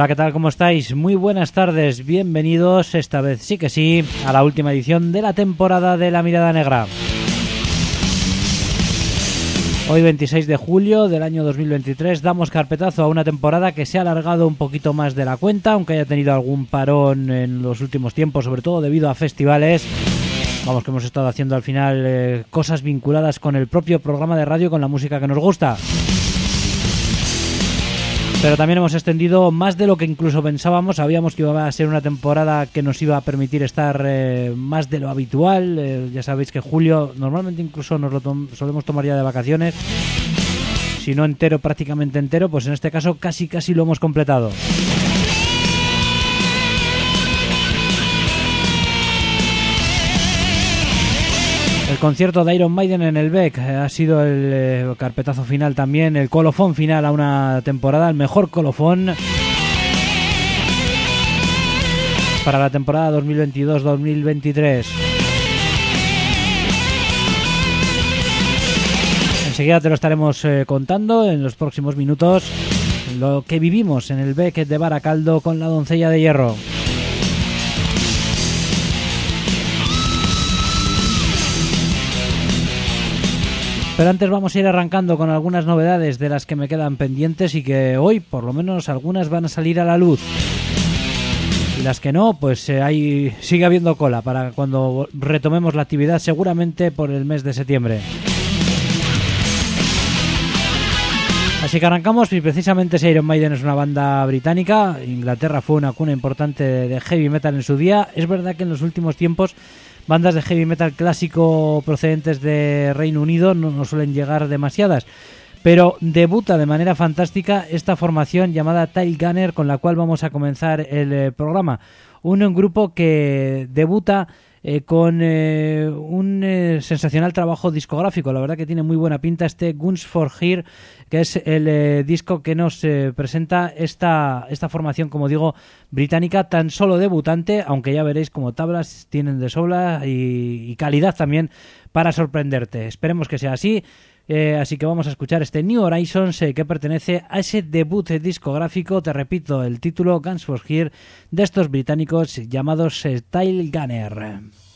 Hola, ¿qué tal? ¿Cómo estáis? Muy buenas tardes, bienvenidos, esta vez sí que sí, a la última edición de la temporada de La Mirada Negra. Hoy 26 de julio del año 2023 damos carpetazo a una temporada que se ha alargado un poquito más de la cuenta, aunque haya tenido algún parón en los últimos tiempos, sobre todo debido a festivales. Vamos, que hemos estado haciendo al final eh, cosas vinculadas con el propio programa de radio, con la música que nos gusta. Pero también hemos extendido más de lo que incluso pensábamos. Sabíamos que iba a ser una temporada que nos iba a permitir estar eh, más de lo habitual. Eh, ya sabéis que julio normalmente incluso nos lo solemos tomar ya de vacaciones. Si no entero, prácticamente entero, pues en este caso casi casi lo hemos completado. Concierto de Iron Maiden en el Beck eh, ha sido el eh, carpetazo final también, el colofón final a una temporada, el mejor colofón para la temporada 2022-2023. Enseguida te lo estaremos eh, contando en los próximos minutos lo que vivimos en el Beck de Baracaldo con la doncella de hierro. Pero antes vamos a ir arrancando con algunas novedades de las que me quedan pendientes y que hoy por lo menos algunas van a salir a la luz. Y las que no, pues eh, ahí sigue habiendo cola para cuando retomemos la actividad seguramente por el mes de septiembre. Así que arrancamos y precisamente Iron Maiden es una banda británica. Inglaterra fue una cuna importante de heavy metal en su día. Es verdad que en los últimos tiempos bandas de heavy metal clásico procedentes de Reino Unido no, suelen llegar demasiadas. Pero debuta de manera fantástica esta formación llamada Tile Gunner con la cual vamos a comenzar el eh, programa. Un grupo que debuta eh, con eh, un eh, sensacional trabajo discográfico. La verdad que tiene muy buena pinta este Guns for Here, que es el disco que nos presenta esta, esta formación, como digo, británica, tan solo debutante, aunque ya veréis como tablas tienen de sobra y, calidad también para sorprenderte. Esperemos que sea así. Así que vamos a escuchar este New Horizons que pertenece a ese debut discográfico, te repito, el título Guns for Here de estos británicos llamados Style Gunner.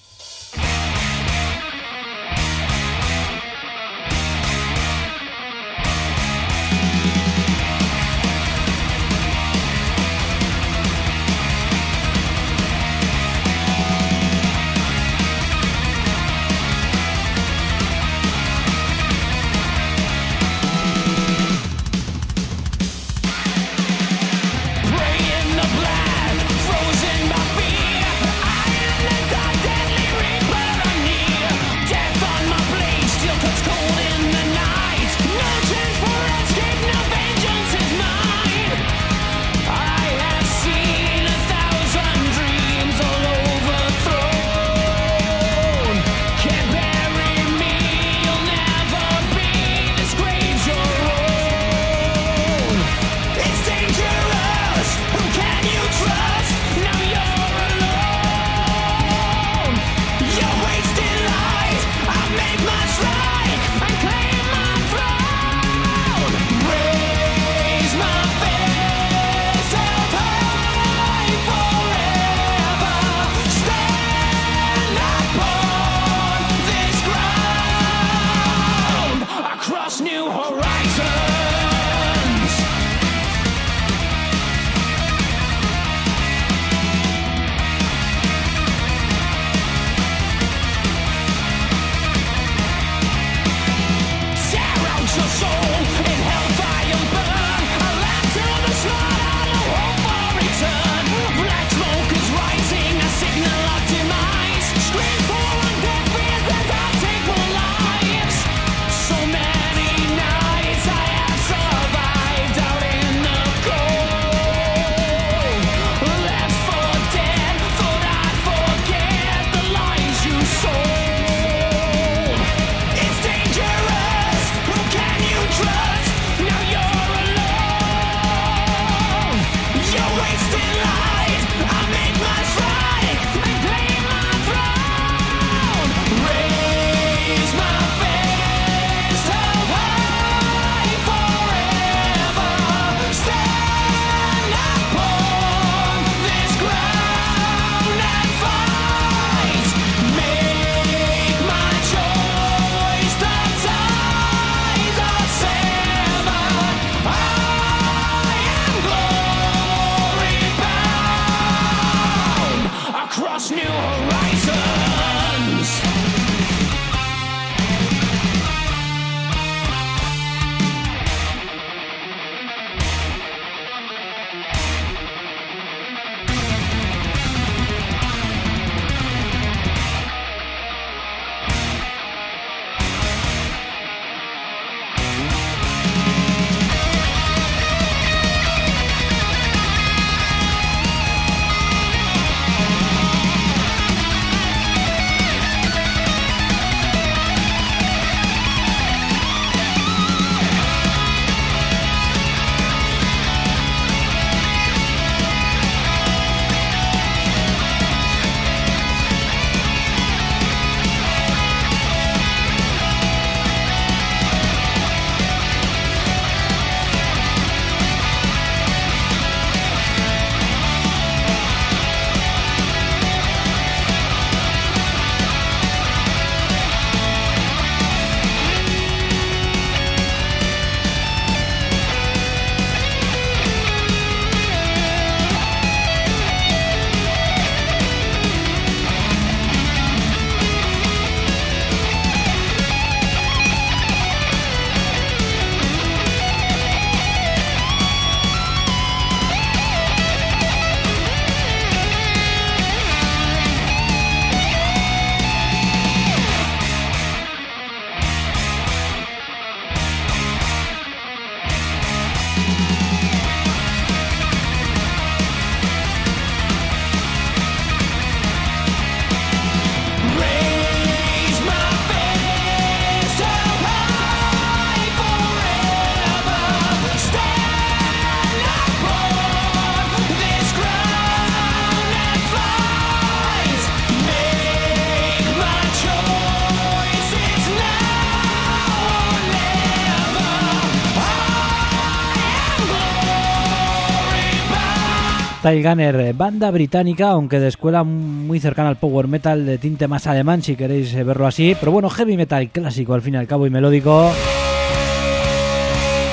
Style eh, banda británica, aunque de escuela muy cercana al power metal de tinte más alemán, si queréis eh, verlo así. Pero bueno, heavy metal clásico al fin y al cabo y melódico.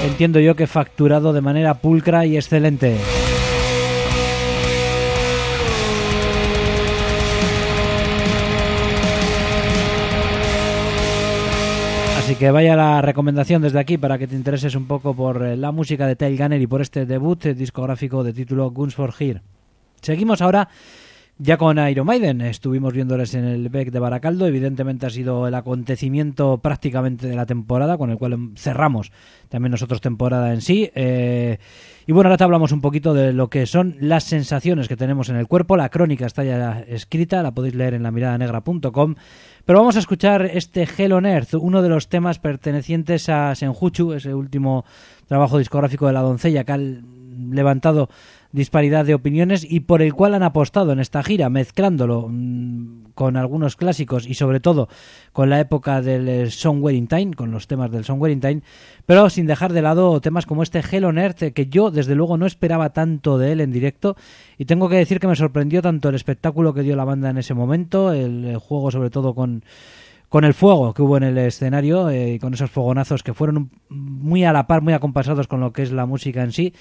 Entiendo yo que facturado de manera pulcra y excelente. Así que vaya la recomendación desde aquí para que te intereses un poco por eh, la música de Tail Gunner y por este debut eh, discográfico de título Guns for Here. Seguimos ahora ya con Iron Maiden. Estuvimos viéndoles en el Beck de Baracaldo. Evidentemente ha sido el acontecimiento prácticamente de la temporada, con el cual cerramos también nosotros temporada en sí. Eh, y bueno, ahora te hablamos un poquito de lo que son las sensaciones que tenemos en el cuerpo. La crónica está ya escrita, la podéis leer en la mirada negra.com. Pero vamos a escuchar este Hell on Earth, uno de los temas pertenecientes a Senjuchu, ese último trabajo discográfico de la doncella que ha levantado disparidad de opiniones y por el cual han apostado en esta gira, mezclándolo mm, con algunos clásicos y sobre todo con la época del eh, Songwriting Time, con los temas del Songwriting Time, pero sin dejar de lado temas como este Hell on Earth, que yo desde luego no esperaba tanto de él en directo. Y tengo que decir que me sorprendió tanto el espectáculo que dio la banda en ese momento, el, juego sobre todo con con el fuego que hubo en el escenario eh, y con esos fogonazos que fueron muy a la par, muy acompasados con lo que es la música en sí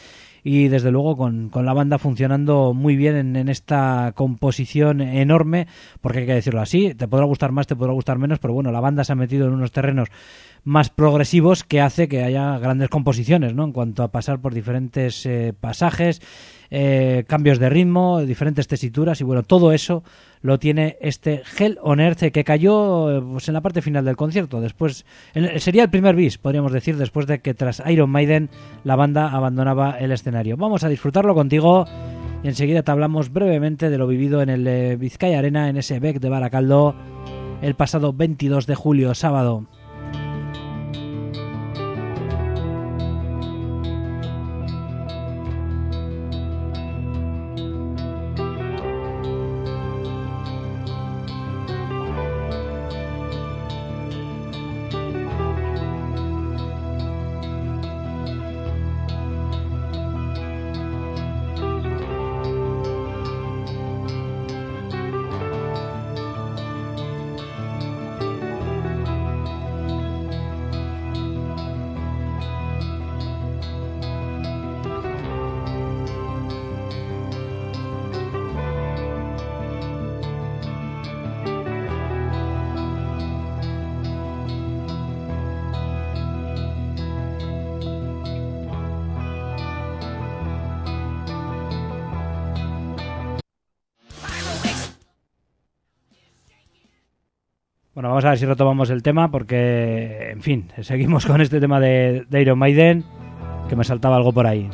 y desde luego con, la banda funcionando muy bien en, en, esta composición enorme, porque hay que decirlo así, te podrá gustar más, te podrá gustar menos, pero bueno, la banda se ha metido en unos terrenos más progresivos que hace que haya grandes composiciones, ¿no? En cuanto a pasar por diferentes eh, pasajes, eh, cambios de ritmo, diferentes tesituras y bueno, todo eso lo tiene este Hell on Earth que cayó eh, pues, en la parte final del concierto. Después sería el primer bis, podríamos decir, después de que tras Iron Maiden la banda abandonaba el escenario. Vamos a disfrutarlo contigo y enseguida te hablamos brevemente de lo vivido en el Vizcaya Arena en ese Beck de Baracaldo el pasado 22 de julio, sábado. Bueno, vamos a ver si retomamos el tema porque, en fin, seguimos con este tema de, de Iron Maiden, que me saltaba algo por ahí.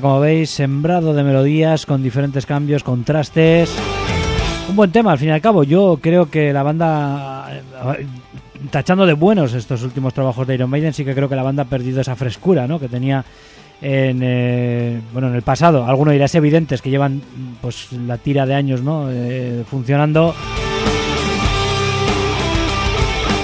Como veis, sembrado de melodías con diferentes cambios, contrastes. Un buen tema, al fin y al cabo. Yo creo que la banda, eh, tachando de buenos estos últimos trabajos de Iron Maiden, sí que creo que la banda ha perdido esa frescura ¿no? que tenía en, eh, bueno, en el pasado. Algunos dirán es evidente, es que llevan pues la tira de años ¿no? Eh, funcionando.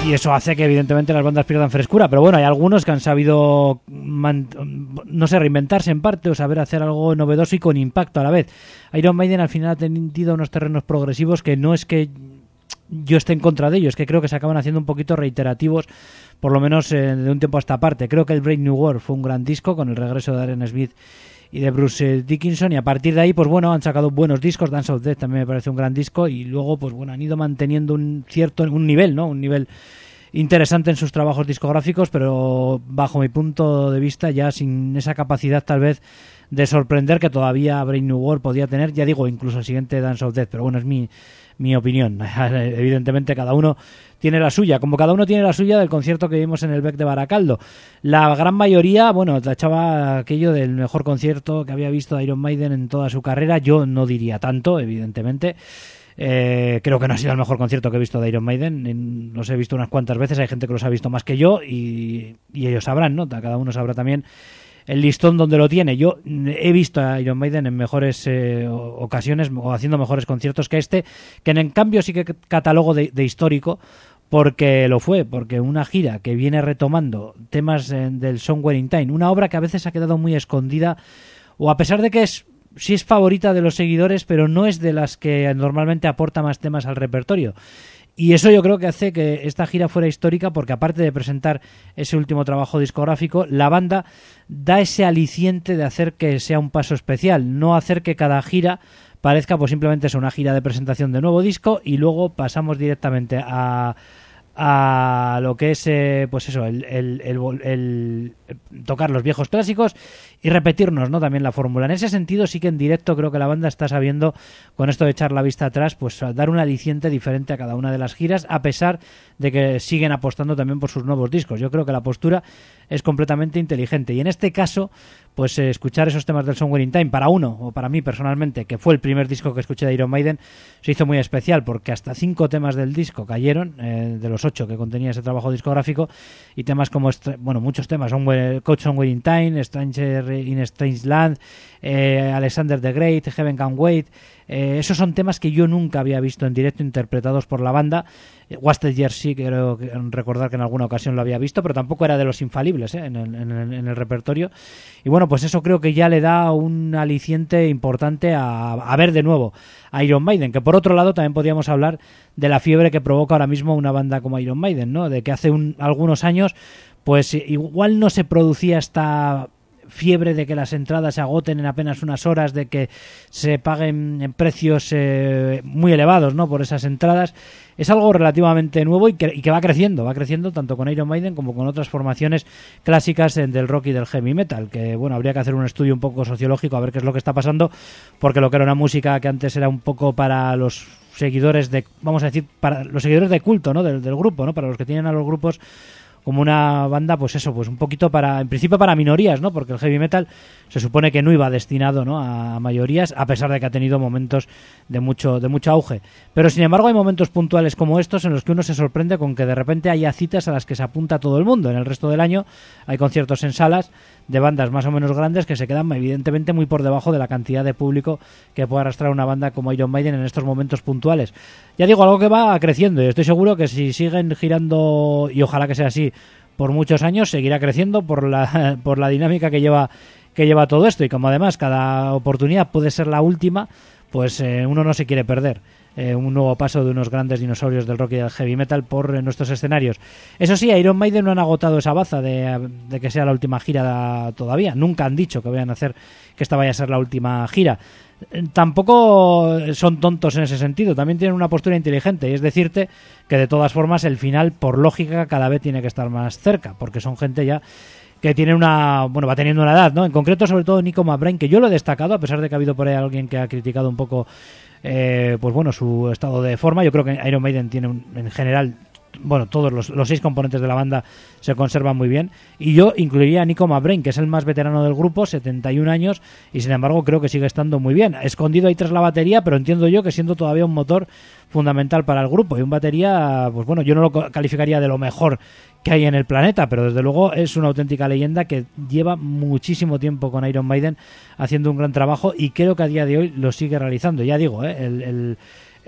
Y eso hace que evidentemente las bandas pierdan frescura, pero bueno, hay algunos que han sabido, no sé, reinventarse en parte o saber hacer algo novedoso y con impacto a la vez. Iron Maiden al final ha tenido unos terrenos progresivos que no es que yo esté en contra de ellos, que creo que se acaban haciendo un poquito reiterativos, por lo menos eh, de un tiempo a esta parte. Creo que el Break New World fue un gran disco con el regreso de Aaron Smith y de Bruce Dickinson. Y a partir de ahí pues bueno han sacado buenos discos. Dance of Death también me parece un gran disco. Y luego pues bueno han ido manteniendo un cierto un nivel no un nivel interesante en sus trabajos discográficos pero bajo mi punto de vista ya sin esa capacidad tal vez de sorprender que todavía Brain New World podía tener ya digo incluso el siguiente Dance of Death. Pero bueno es mi mi opinión. Evidentemente cada uno tiene la suya, como cada uno tiene la suya del concierto que vimos en el Beck de Baracaldo. La gran mayoría, bueno, tachaba aquello del mejor concierto que había visto de Iron Maiden en toda su carrera. Yo no diría tanto, evidentemente. Eh, creo que no ha sido el mejor concierto que he visto de Iron Maiden. En- los he visto unas cuantas veces. Hay gente que los ha visto más que yo y ellos sabrán, ¿no? Cada uno sabrá también el listón donde lo tiene. Yo he visto a Iron Maiden en mejores eh, ocasiones o haciendo mejores conciertos que este, que en cambio sí que catalogo de, de histórico porque lo fue, porque una gira que viene retomando temas eh, del Somewhere in Time, una obra que a veces ha quedado muy escondida o a pesar de que es sí es favorita de los seguidores, pero no es de las que normalmente aporta más temas al repertorio. Y eso yo creo que hace que esta gira fuera histórica porque aparte de presentar ese último trabajo discográfico, la banda da ese aliciente de hacer que sea un paso especial, no hacer que cada gira parezca pues simplemente es una gira de presentación de nuevo disco y luego pasamos directamente a a lo que es eh, pues eso el, el- el el tocar los viejos clásicos y repetirnos no también la fórmula. En ese sentido sí que en directo creo que la banda está sabiendo con esto de echar la vista atrás pues dar un aliciente diferente a cada una de las giras a pesar de que siguen apostando también por sus nuevos discos. Yo creo que la postura es completamente inteligente. Y en este caso pues eh, escuchar esos temas del Somewhere in Time para uno o para mí personalmente que fue el primer disco que escuché de Iron Maiden se hizo muy especial porque hasta cinco temas del disco cayeron eh, de los ocho que contenía ese trabajo discográfico y temas como bueno muchos temas Coach Somewhere in Time Stranger in Strange Land, eh, Alexander the Great, Heaven Can Wait. Eh, esos son temas que yo nunca había visto en directo interpretados por la banda. Eh, Wasted Years sí que- recordar que en alguna ocasión lo había visto, pero tampoco era de los infalibles ¿eh? en, el, en el- repertorio. Y bueno, pues eso creo que ya le da un aliciente importante a, a ver de nuevo a Iron Maiden, que por otro lado también podríamos hablar de la fiebre que provoca ahora mismo una banda como Iron Maiden, ¿no? De que hace un- algunos años, pues igual no se producía esta fiebre de que las entradas se agoten en apenas unas horas, de que se paguen en precios eh, muy elevados ¿no? por esas entradas, es algo relativamente nuevo y que, y que va creciendo, va creciendo tanto con Iron Maiden como con otras formaciones clásicas eh, del rock y del heavy metal, que bueno, habría que hacer un estudio un poco sociológico a ver qué es lo que está pasando, porque lo que era una música que antes era un poco para los seguidores de, vamos a decir, para los seguidores de culto, ¿no? Del, del grupo, ¿no? Para los que tienen a los grupos como una banda, pues eso, pues un poquito para, en principio para minorías, ¿no? Porque el heavy metal se supone que no iba destinado, ¿no? A mayorías, a pesar de que ha tenido momentos de mucho, de mucho auge. Pero sin embargo hay momentos puntuales como estos en los que uno se sorprende con que de repente haya citas a las que se apunta todo el mundo. En el resto del año hay conciertos en salas de bandas más o menos grandes que se quedan evidentemente muy por debajo de la cantidad de público que puede arrastrar una banda como Iron Maiden en estos momentos puntuales. Ya digo, algo que va creciendo y estoy seguro que si siguen girando, y ojalá que sea así, por muchos años, seguirá creciendo por la, por la dinámica que lleva, que lleva todo esto. Y como además cada oportunidad puede ser la última, pues eh, uno no se quiere perder. Eh, un nuevo paso de unos grandes dinosaurios del rock y del heavy metal por eh, nuestros escenarios. Eso sí, Iron Maiden no han agotado esa baza de, que sea la última gira todavía. Nunca han dicho que vayan a hacer que esta vaya a ser la última gira. Eh, Tampoco son tontos en ese sentido, también tienen una postura inteligente y es decirte que de todas formas el final por lógica cada vez tiene que estar más cerca, porque son gente ya que tiene una bueno va teniendo una edad no en concreto sobre todo Nico McBrain que yo lo he destacado a pesar de que ha habido por ahí alguien que ha criticado un poco eh, pues bueno su estado de forma. Yo creo que Iron Maiden tiene un- en general bueno todos los, los seis componentes de la banda se conservan muy bien y yo incluiría a Nico McBrain que es el más veterano del grupo 71 años y sin embargo creo que sigue estando muy bien escondido ahí tras la batería pero entiendo yo que siendo todavía un motor fundamental para el grupo y un batería pues bueno yo no lo calificaría de lo mejor que hay en el planeta, pero desde luego es una auténtica leyenda que lleva muchísimo tiempo con Iron Maiden haciendo un gran trabajo y creo que a día de hoy lo sigue realizando. Ya digo, ¿eh? el-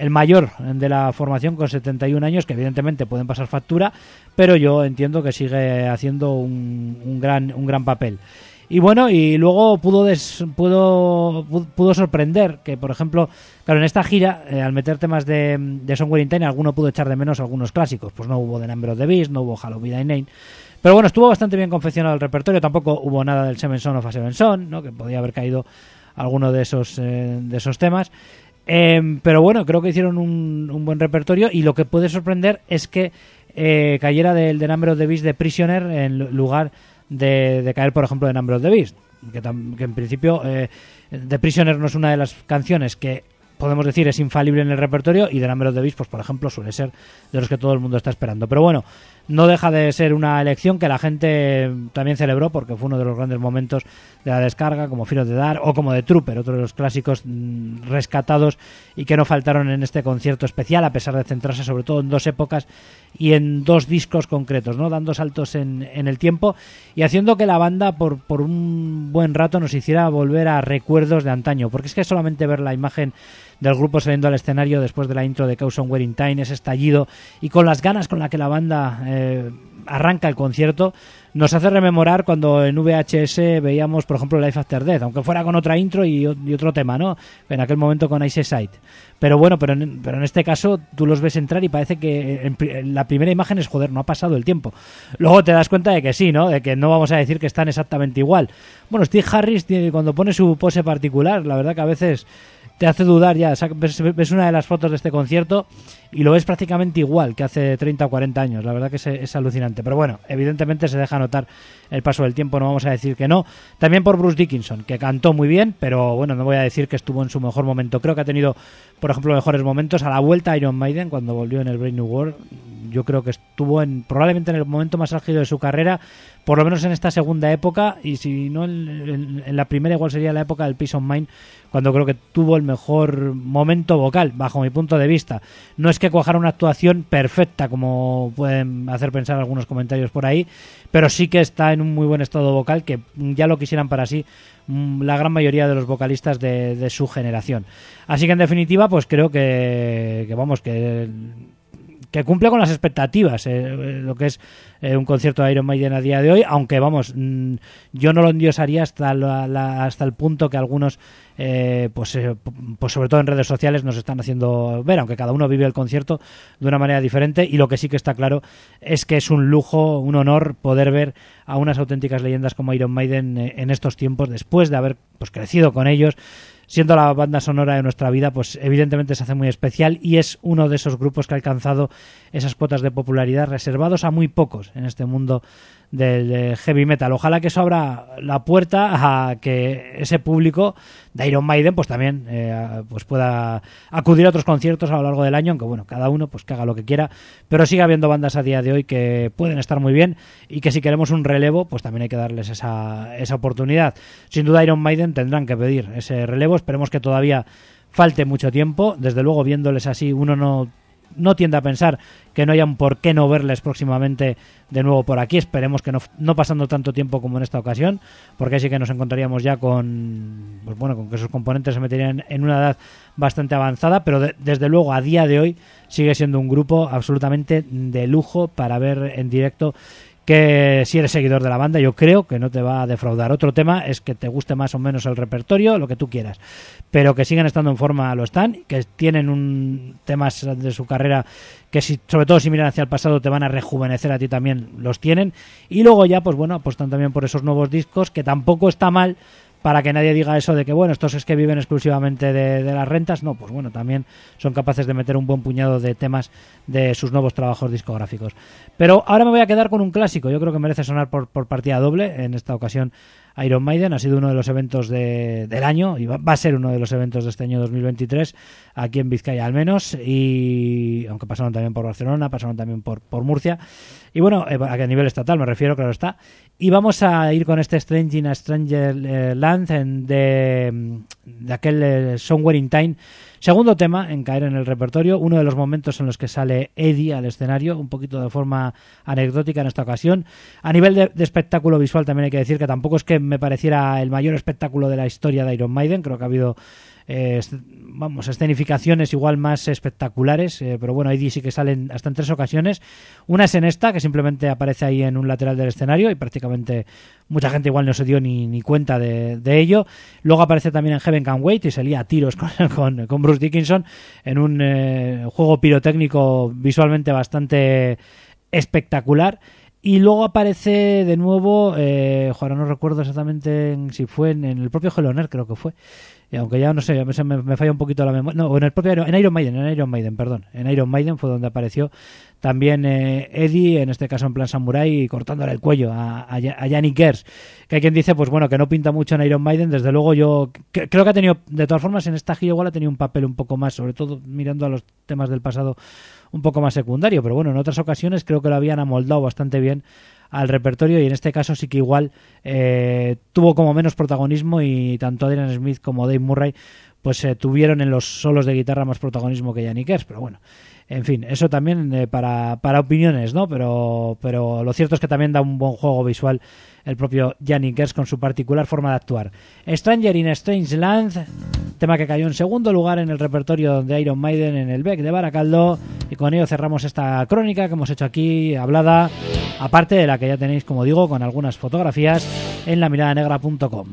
el mayor de la formación con 71 años, que evidentemente pueden pasar factura, pero yo entiendo que sigue haciendo un, un gran, un gran papel. Y bueno, y luego pudo, des- pudo, pu- pudo sorprender que, por ejemplo, claro, en esta gira, eh, al meter temas de, de Somewhere in Time, alguno pudo echar de menos algunos clásicos. Pues no hubo The Number of the Beast, no hubo Halloween Thy Name. Pero bueno, estuvo bastante bien confeccionado el repertorio. Tampoco hubo nada del Seven Son of a Seven Son, ¿no? que podía haber caído alguno de esos, eh, de esos temas. Em, pero bueno, creo que hicieron un, un buen repertorio y lo que puede sorprender es que eh, cayera del The Number of the Beast de Prisoner en lu- lugar de, de caer, por ejemplo, de Number of the Beast. Que, en principio eh, The Prisoner no es una de las canciones que podemos decir es infalible en el repertorio y The Number of the Beast, pues por ejemplo, suele ser de los que todo el mundo está esperando. Pero bueno, no deja de ser una elección que la gente también celebró porque fue uno de los grandes momentos de la descarga, como of the Dark o como de Trooper, otro de los clásicos mm, rescatados y que no faltaron en este concierto especial, a pesar de centrarse sobre todo en dos épocas y en dos discos concretos, ¿no? dando saltos en, en el tiempo y haciendo que la banda por, por un buen rato nos hiciera volver a recuerdos de antaño, porque es que solamente ver la imagen del grupo saliendo al escenario después de la intro de Caution Wearing Time, ese estallido y con las ganas con la que la banda eh, arranca el concierto, nos hace rememorar cuando en VHS veíamos, por ejemplo, Life After Death, aunque fuera con otra intro y, otro tema, ¿no? En aquel momento con Ice Sight. Pero bueno, pero en, pero en este caso tú los ves entrar y parece que pri- en la primera imagen es joder, no ha pasado el tiempo. Luego te das cuenta de que sí, ¿no? De que no vamos a decir que están exactamente igual. Bueno, Steve Harris cuando pone su pose particular, la verdad que a veces te hace dudar ya. Ves, una de las fotos de este concierto y lo ves prácticamente igual que hace 30 o 40 años. La verdad que es, alucinante. Pero bueno, evidentemente se deja notar el paso del tiempo, no vamos a decir que no. También por Bruce Dickinson, que cantó muy bien, pero bueno, no voy a decir que estuvo en su mejor momento. Creo que ha tenido, por ejemplo, mejores momentos a la vuelta a Iron Maiden cuando volvió en el Brave New World. Yo creo que estuvo en probablemente en el momento más álgido de su carrera, por lo menos en esta segunda época, y si no en, la primera, igual sería la época del Peace of Mind, cuando creo que tuvo el mejor momento vocal, bajo mi punto de vista. No es que cuajara una actuación perfecta, como pueden hacer pensar algunos comentarios por ahí, pero sí que está en un muy buen estado vocal, que ya lo quisieran para sí mm, la gran mayoría de los vocalistas de, de su generación. Así que en definitiva, pues creo que, que vamos, que que cumple con las expectativas, eh, eh, lo que es eh, un concierto de Iron Maiden a día de hoy, aunque vamos, mm, yo no lo endiosaría hasta, la- hasta el punto que algunos, eh, pues, eh, pues sobre todo en redes sociales, nos están haciendo ver, aunque cada uno vive el concierto de una manera diferente, y lo que sí que está claro es que es un lujo, un honor poder ver a unas auténticas leyendas como Iron Maiden en estos tiempos, después de haber pues, crecido con ellos, siendo la banda sonora de nuestra vida, pues evidentemente se hace muy especial y es uno de esos grupos que ha alcanzado esas cuotas de popularidad reservados a muy pocos en este mundo del de heavy metal. Ojalá que eso abra la puerta a que ese público de Iron Maiden pues también eh, pues pueda acudir a otros conciertos a lo largo del año, aunque bueno, cada uno pues haga lo que quiera, pero sigue habiendo bandas a día de hoy que pueden estar muy bien y que si queremos un relevo, pues también hay que darles esa, esa oportunidad. Sin duda Iron Maiden tendrán que pedir ese relevo, esperemos que todavía falte mucho tiempo, desde luego viéndoles así uno no no tiende a pensar que no hayan por qué no verles próximamente de nuevo por aquí. Esperemos que no, no pasando tanto tiempo como en esta ocasión, porque así que nos encontraríamos ya con, pues bueno, con que sus componentes se meterían en una edad bastante avanzada, pero de- desde luego a día de hoy sigue siendo un grupo absolutamente de lujo para ver en directo que si eres seguidor de la banda yo creo que no te va a defraudar. Otro tema es que te guste más o menos el repertorio, lo que tú quieras, pero que siguen estando en forma lo están, que tienen un temas de su carrera que si, sobre todo si miran hacia el pasado te van a rejuvenecer a ti también los tienen y luego ya pues bueno apostan también por esos nuevos discos que tampoco está mal para que nadie diga eso de que bueno estos es que viven exclusivamente de, las rentas. No pues bueno también son capaces de meter un buen puñado de temas de sus nuevos trabajos discográficos. Pero ahora me voy a quedar con un clásico. Yo creo que merece sonar por, por partida doble en esta ocasión Iron Maiden ha sido uno de los eventos de- del año y va, va a ser uno de los eventos de este año 2023 aquí en Vizcaya al menos y aunque pasaron también por Barcelona pasaron también por, por Murcia. Y bueno eh, a nivel estatal me refiero claro está. Y vamos a ir con este Strange in a Stranger eh, Land de, de aquel eh, Somewhere in Time Segundo tema en caer en el repertorio, uno de los momentos en los que sale Eddie al escenario, un poquito de forma anecdótica en esta ocasión. A nivel de, de espectáculo visual también hay que decir que tampoco es que me pareciera el mayor espectáculo de la historia de Iron Maiden, creo que ha habido vamos, escenificaciones igual más espectaculares, eh, pero bueno, Eddie sí que salen hasta en tres ocasiones. Una es en esta, que simplemente aparece ahí en un lateral del escenario y prácticamente mucha gente igual no se dio ni, ni cuenta de, de ello. Luego aparece también en Heaven Can Wait y se lía a tiros con, con, Bruce Dickinson en un eh, juego pirotécnico visualmente bastante espectacular. Y luego aparece de nuevo, eh, no recuerdo exactamente en- si fue en, en el propio Heloner, creo que fue. Y aunque ya no sé, me, me falla un poquito la memoria. No, en el propio en Iron Maiden, en Iron Maiden, perdón. En Iron Maiden fue donde apareció también eh, Eddie, en este caso en plan samurai, cortándole el cuello a, a, a Yannick Gers. Que hay quien dice, pues bueno, que no pinta mucho en Iron Maiden. Desde luego yo creo que ha tenido, de todas formas, en esta gira igual ha tenido un papel un poco más, sobre todo mirando a los temas del pasado, un poco más secundario. Pero bueno, en otras ocasiones creo que lo habían amoldado bastante bien al repertorio y en este caso sí que igual eh, tuvo como menos protagonismo y tanto Adrian Smith como Dave Murray pues eh, tuvieron en los solos de guitarra más protagonismo que Yannick Gers, pero bueno, en fin, eso también eh, para, para opiniones, ¿no? Pero, pero lo cierto es que también da un buen juego visual el propio Yannick Gers con su particular forma de actuar. Stranger in Strange Land, tema que cayó en segundo lugar en el repertorio de Iron Maiden en el Beck de Baracaldo y con ello cerramos esta crónica que hemos hecho aquí hablada, aparte de la que ya tenéis, como digo, con algunas fotografías en lamiradanegra.com.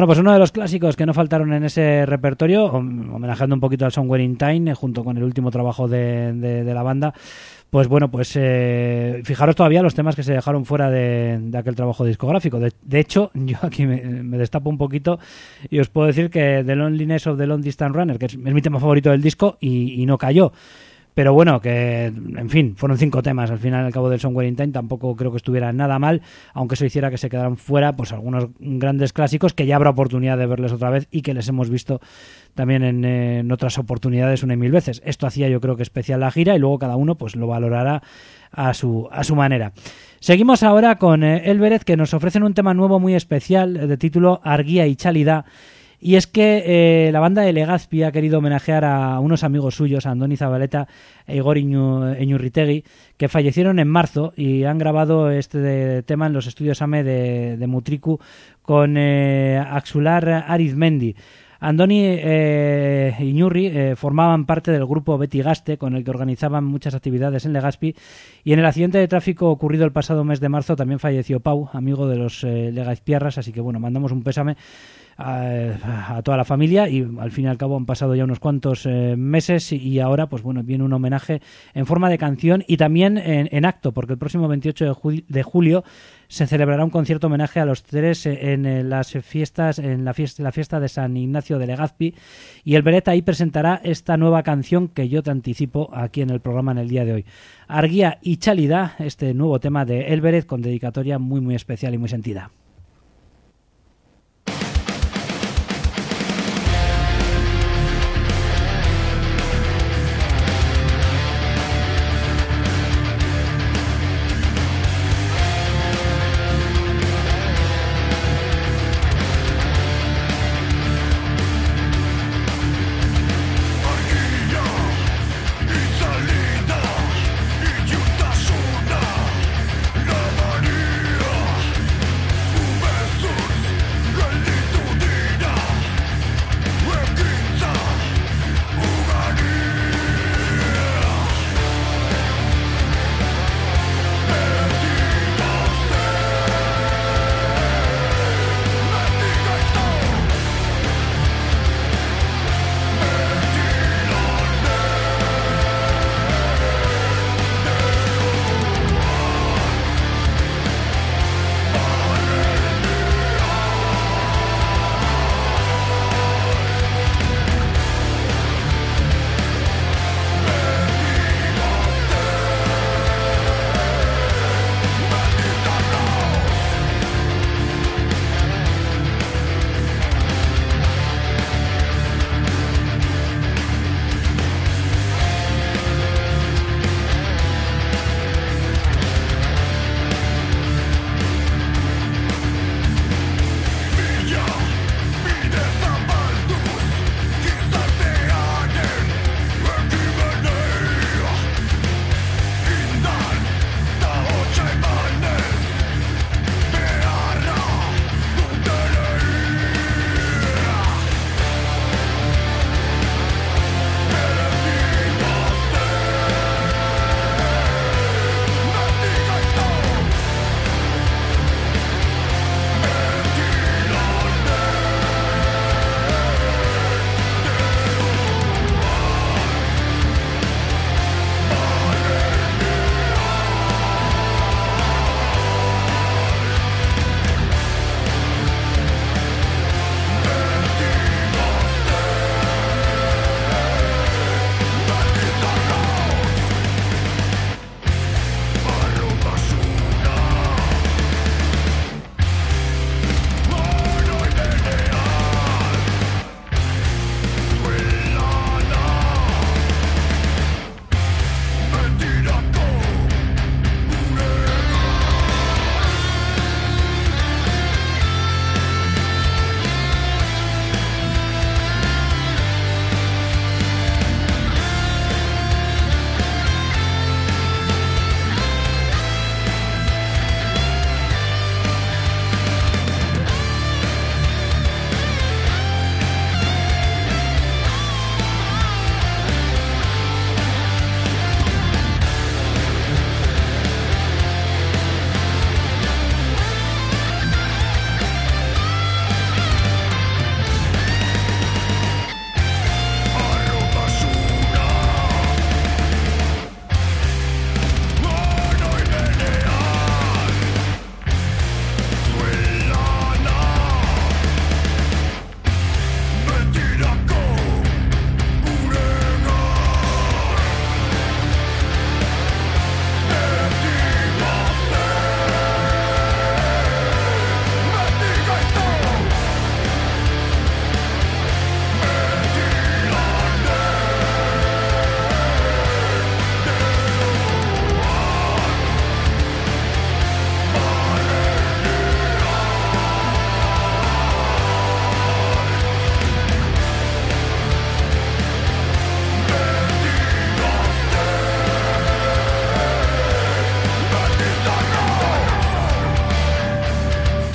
Bueno, pues uno de los clásicos que no faltaron en ese repertorio, homenajeando un poquito al Somewhere in Time, eh, junto con el último trabajo de, de, la banda, pues bueno, pues eh, fijaros todavía los temas que se dejaron fuera de, aquel trabajo discográfico. De, hecho, yo aquí me, destapo un poquito y os puedo decir que The Loneliness of the Long Distance Runner, que es, mi tema favorito del disco, y no cayó. Pero bueno, que en fin, fueron cinco temas al final al cabo del Somewhere in Time, tampoco creo que estuviera nada mal, aunque eso hiciera que se quedaran fuera pues algunos grandes clásicos que ya habrá oportunidad de verles otra vez y que les hemos visto también en, otras oportunidades una y mil veces. Esto hacía yo creo que especial la gira y luego cada uno pues lo valorará a su, a su manera. Seguimos ahora con eh, Elbereth que nos ofrecen un tema nuevo muy especial de título Arguía y Chalidad y es que eh, la banda de Legazpi ha querido homenajear a unos amigos suyos, a Andoni Zabaleta e Igor Iñurritegui, que fallecieron en marzo y han grabado este tema en los estudios AME de, Mutriku con eh, Axular Arizmendi. Andoni eh, y Ñurri eh, formaban parte del grupo Betty Gaste, con el que organizaban muchas actividades en Legazpi, y en el accidente de tráfico ocurrido el pasado mes de marzo también falleció Pau, amigo de los eh, Legazpiarras, así que bueno, mandamos un pésame a, toda la familia y al fin y al cabo han pasado ya unos cuantos eh, meses y, ahora pues bueno viene un homenaje en forma de canción y también en, acto porque el próximo 28 de, julio se celebrará un concierto homenaje a los tres en, las fiestas en la fiesta, la fiesta de San Ignacio de Legazpi y el Beretta ahí presentará esta nueva canción que yo te anticipo aquí en el programa en el día de hoy. Arguía y Chalida este nuevo tema de El Beret con dedicatoria muy muy especial y muy sentida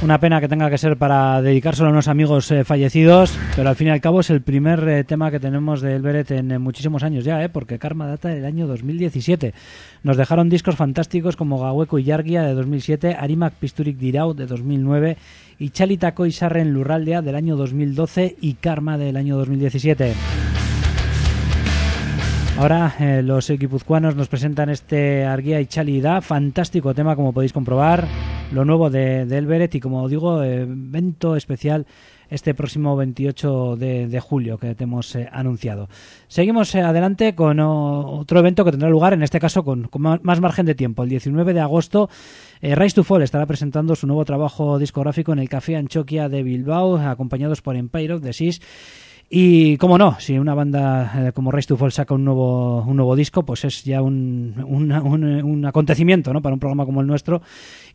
Una pena que tenga que ser para dedicárselo a unos amigos eh, fallecidos, pero al fin y al cabo es el primer eh, tema que tenemos de Elberet en, en muchísimos años ya, ¿eh? porque Karma data del año 2017. Nos dejaron discos fantásticos como Gaueko y Yargia de 2007, Arimak Pisturik Dirau de 2009 y Chalitako y Sarren Lurraldea del año 2012 y Karma del año 2017. Ahora eh, los guipuzcoanos nos presentan este Arguía y Chalida, fantástico tema como podéis comprobar, lo nuevo de, de y como digo, eh, evento especial este próximo 28 de, julio que te hemos eh, anunciado. Seguimos adelante con otro evento que tendrá lugar, en este caso con, con más margen de tiempo. El 19 de agosto, eh, Rise to Fall estará presentando su nuevo trabajo discográfico en el Café Anchoquia de Bilbao, acompañados por Empire of the Seas. Y como no, si una banda eh, como Rise to Fall saca un nuevo, un nuevo disco, pues es ya un, un, un acontecimiento ¿no? para un programa como el nuestro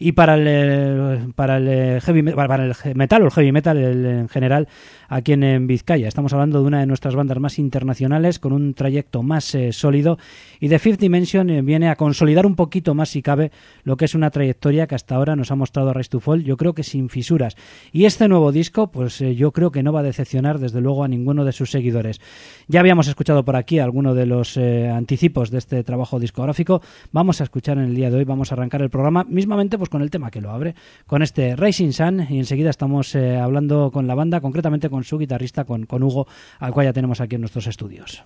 y para el, eh, para el eh, heavy para el metal o el heavy metal en general aquí en, en Vizcaya. Estamos hablando de una de nuestras bandas más internacionales con un trayecto más eh, sólido y The Fifth Dimension viene a consolidar un poquito más si cabe lo que es una trayectoria que hasta ahora nos ha mostrado Rise to Fall, yo creo que sin fisuras. Y este nuevo disco, pues yo creo que no va a decepcionar desde luego a ninguno de sus seguidores. Ya habíamos escuchado por aquí alguno de los eh, anticipos de este trabajo discográfico. Vamos a escuchar en el día de hoy, vamos a arrancar el programa mismamente pues con el tema que lo abre, con este Racing Sun y enseguida estamos eh, hablando con la banda, concretamente con su guitarrista, con, con Hugo, al cual ya tenemos aquí en nuestros estudios.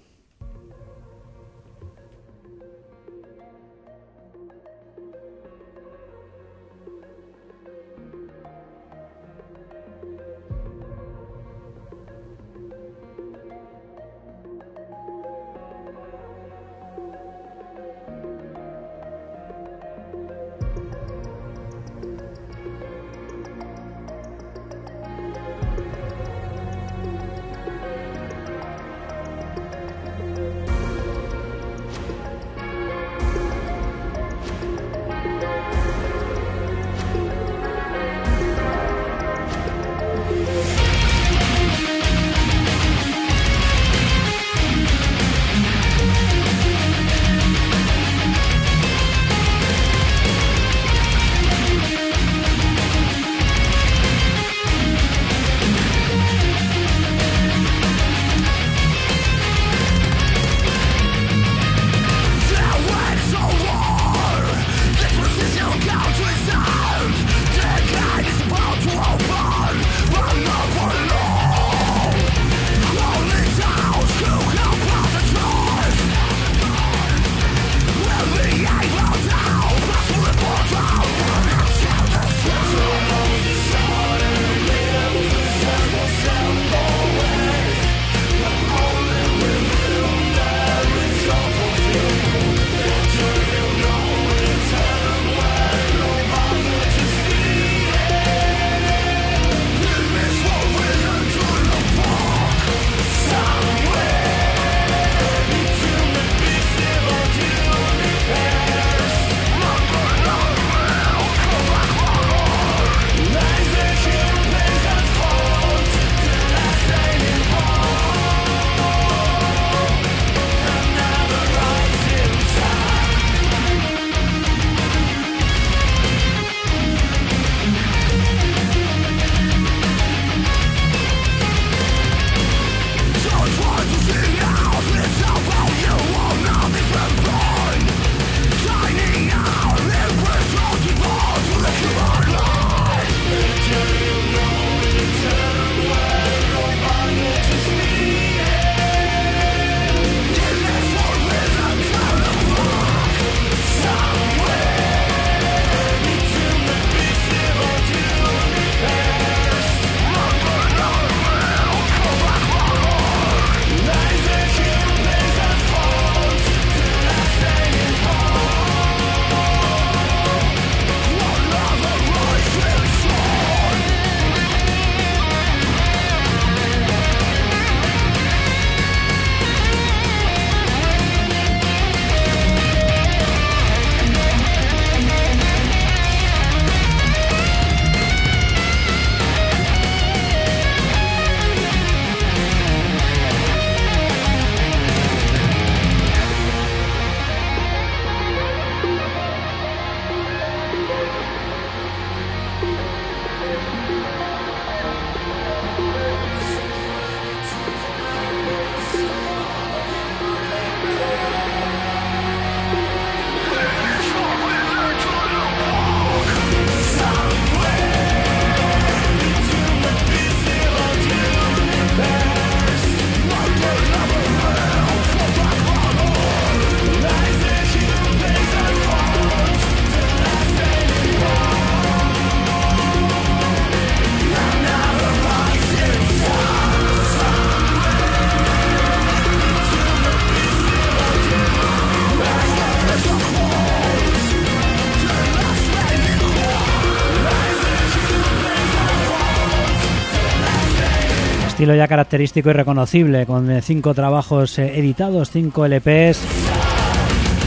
Estilo ya característico y reconocible, con eh, cinco trabajos eh, editados, cinco LPs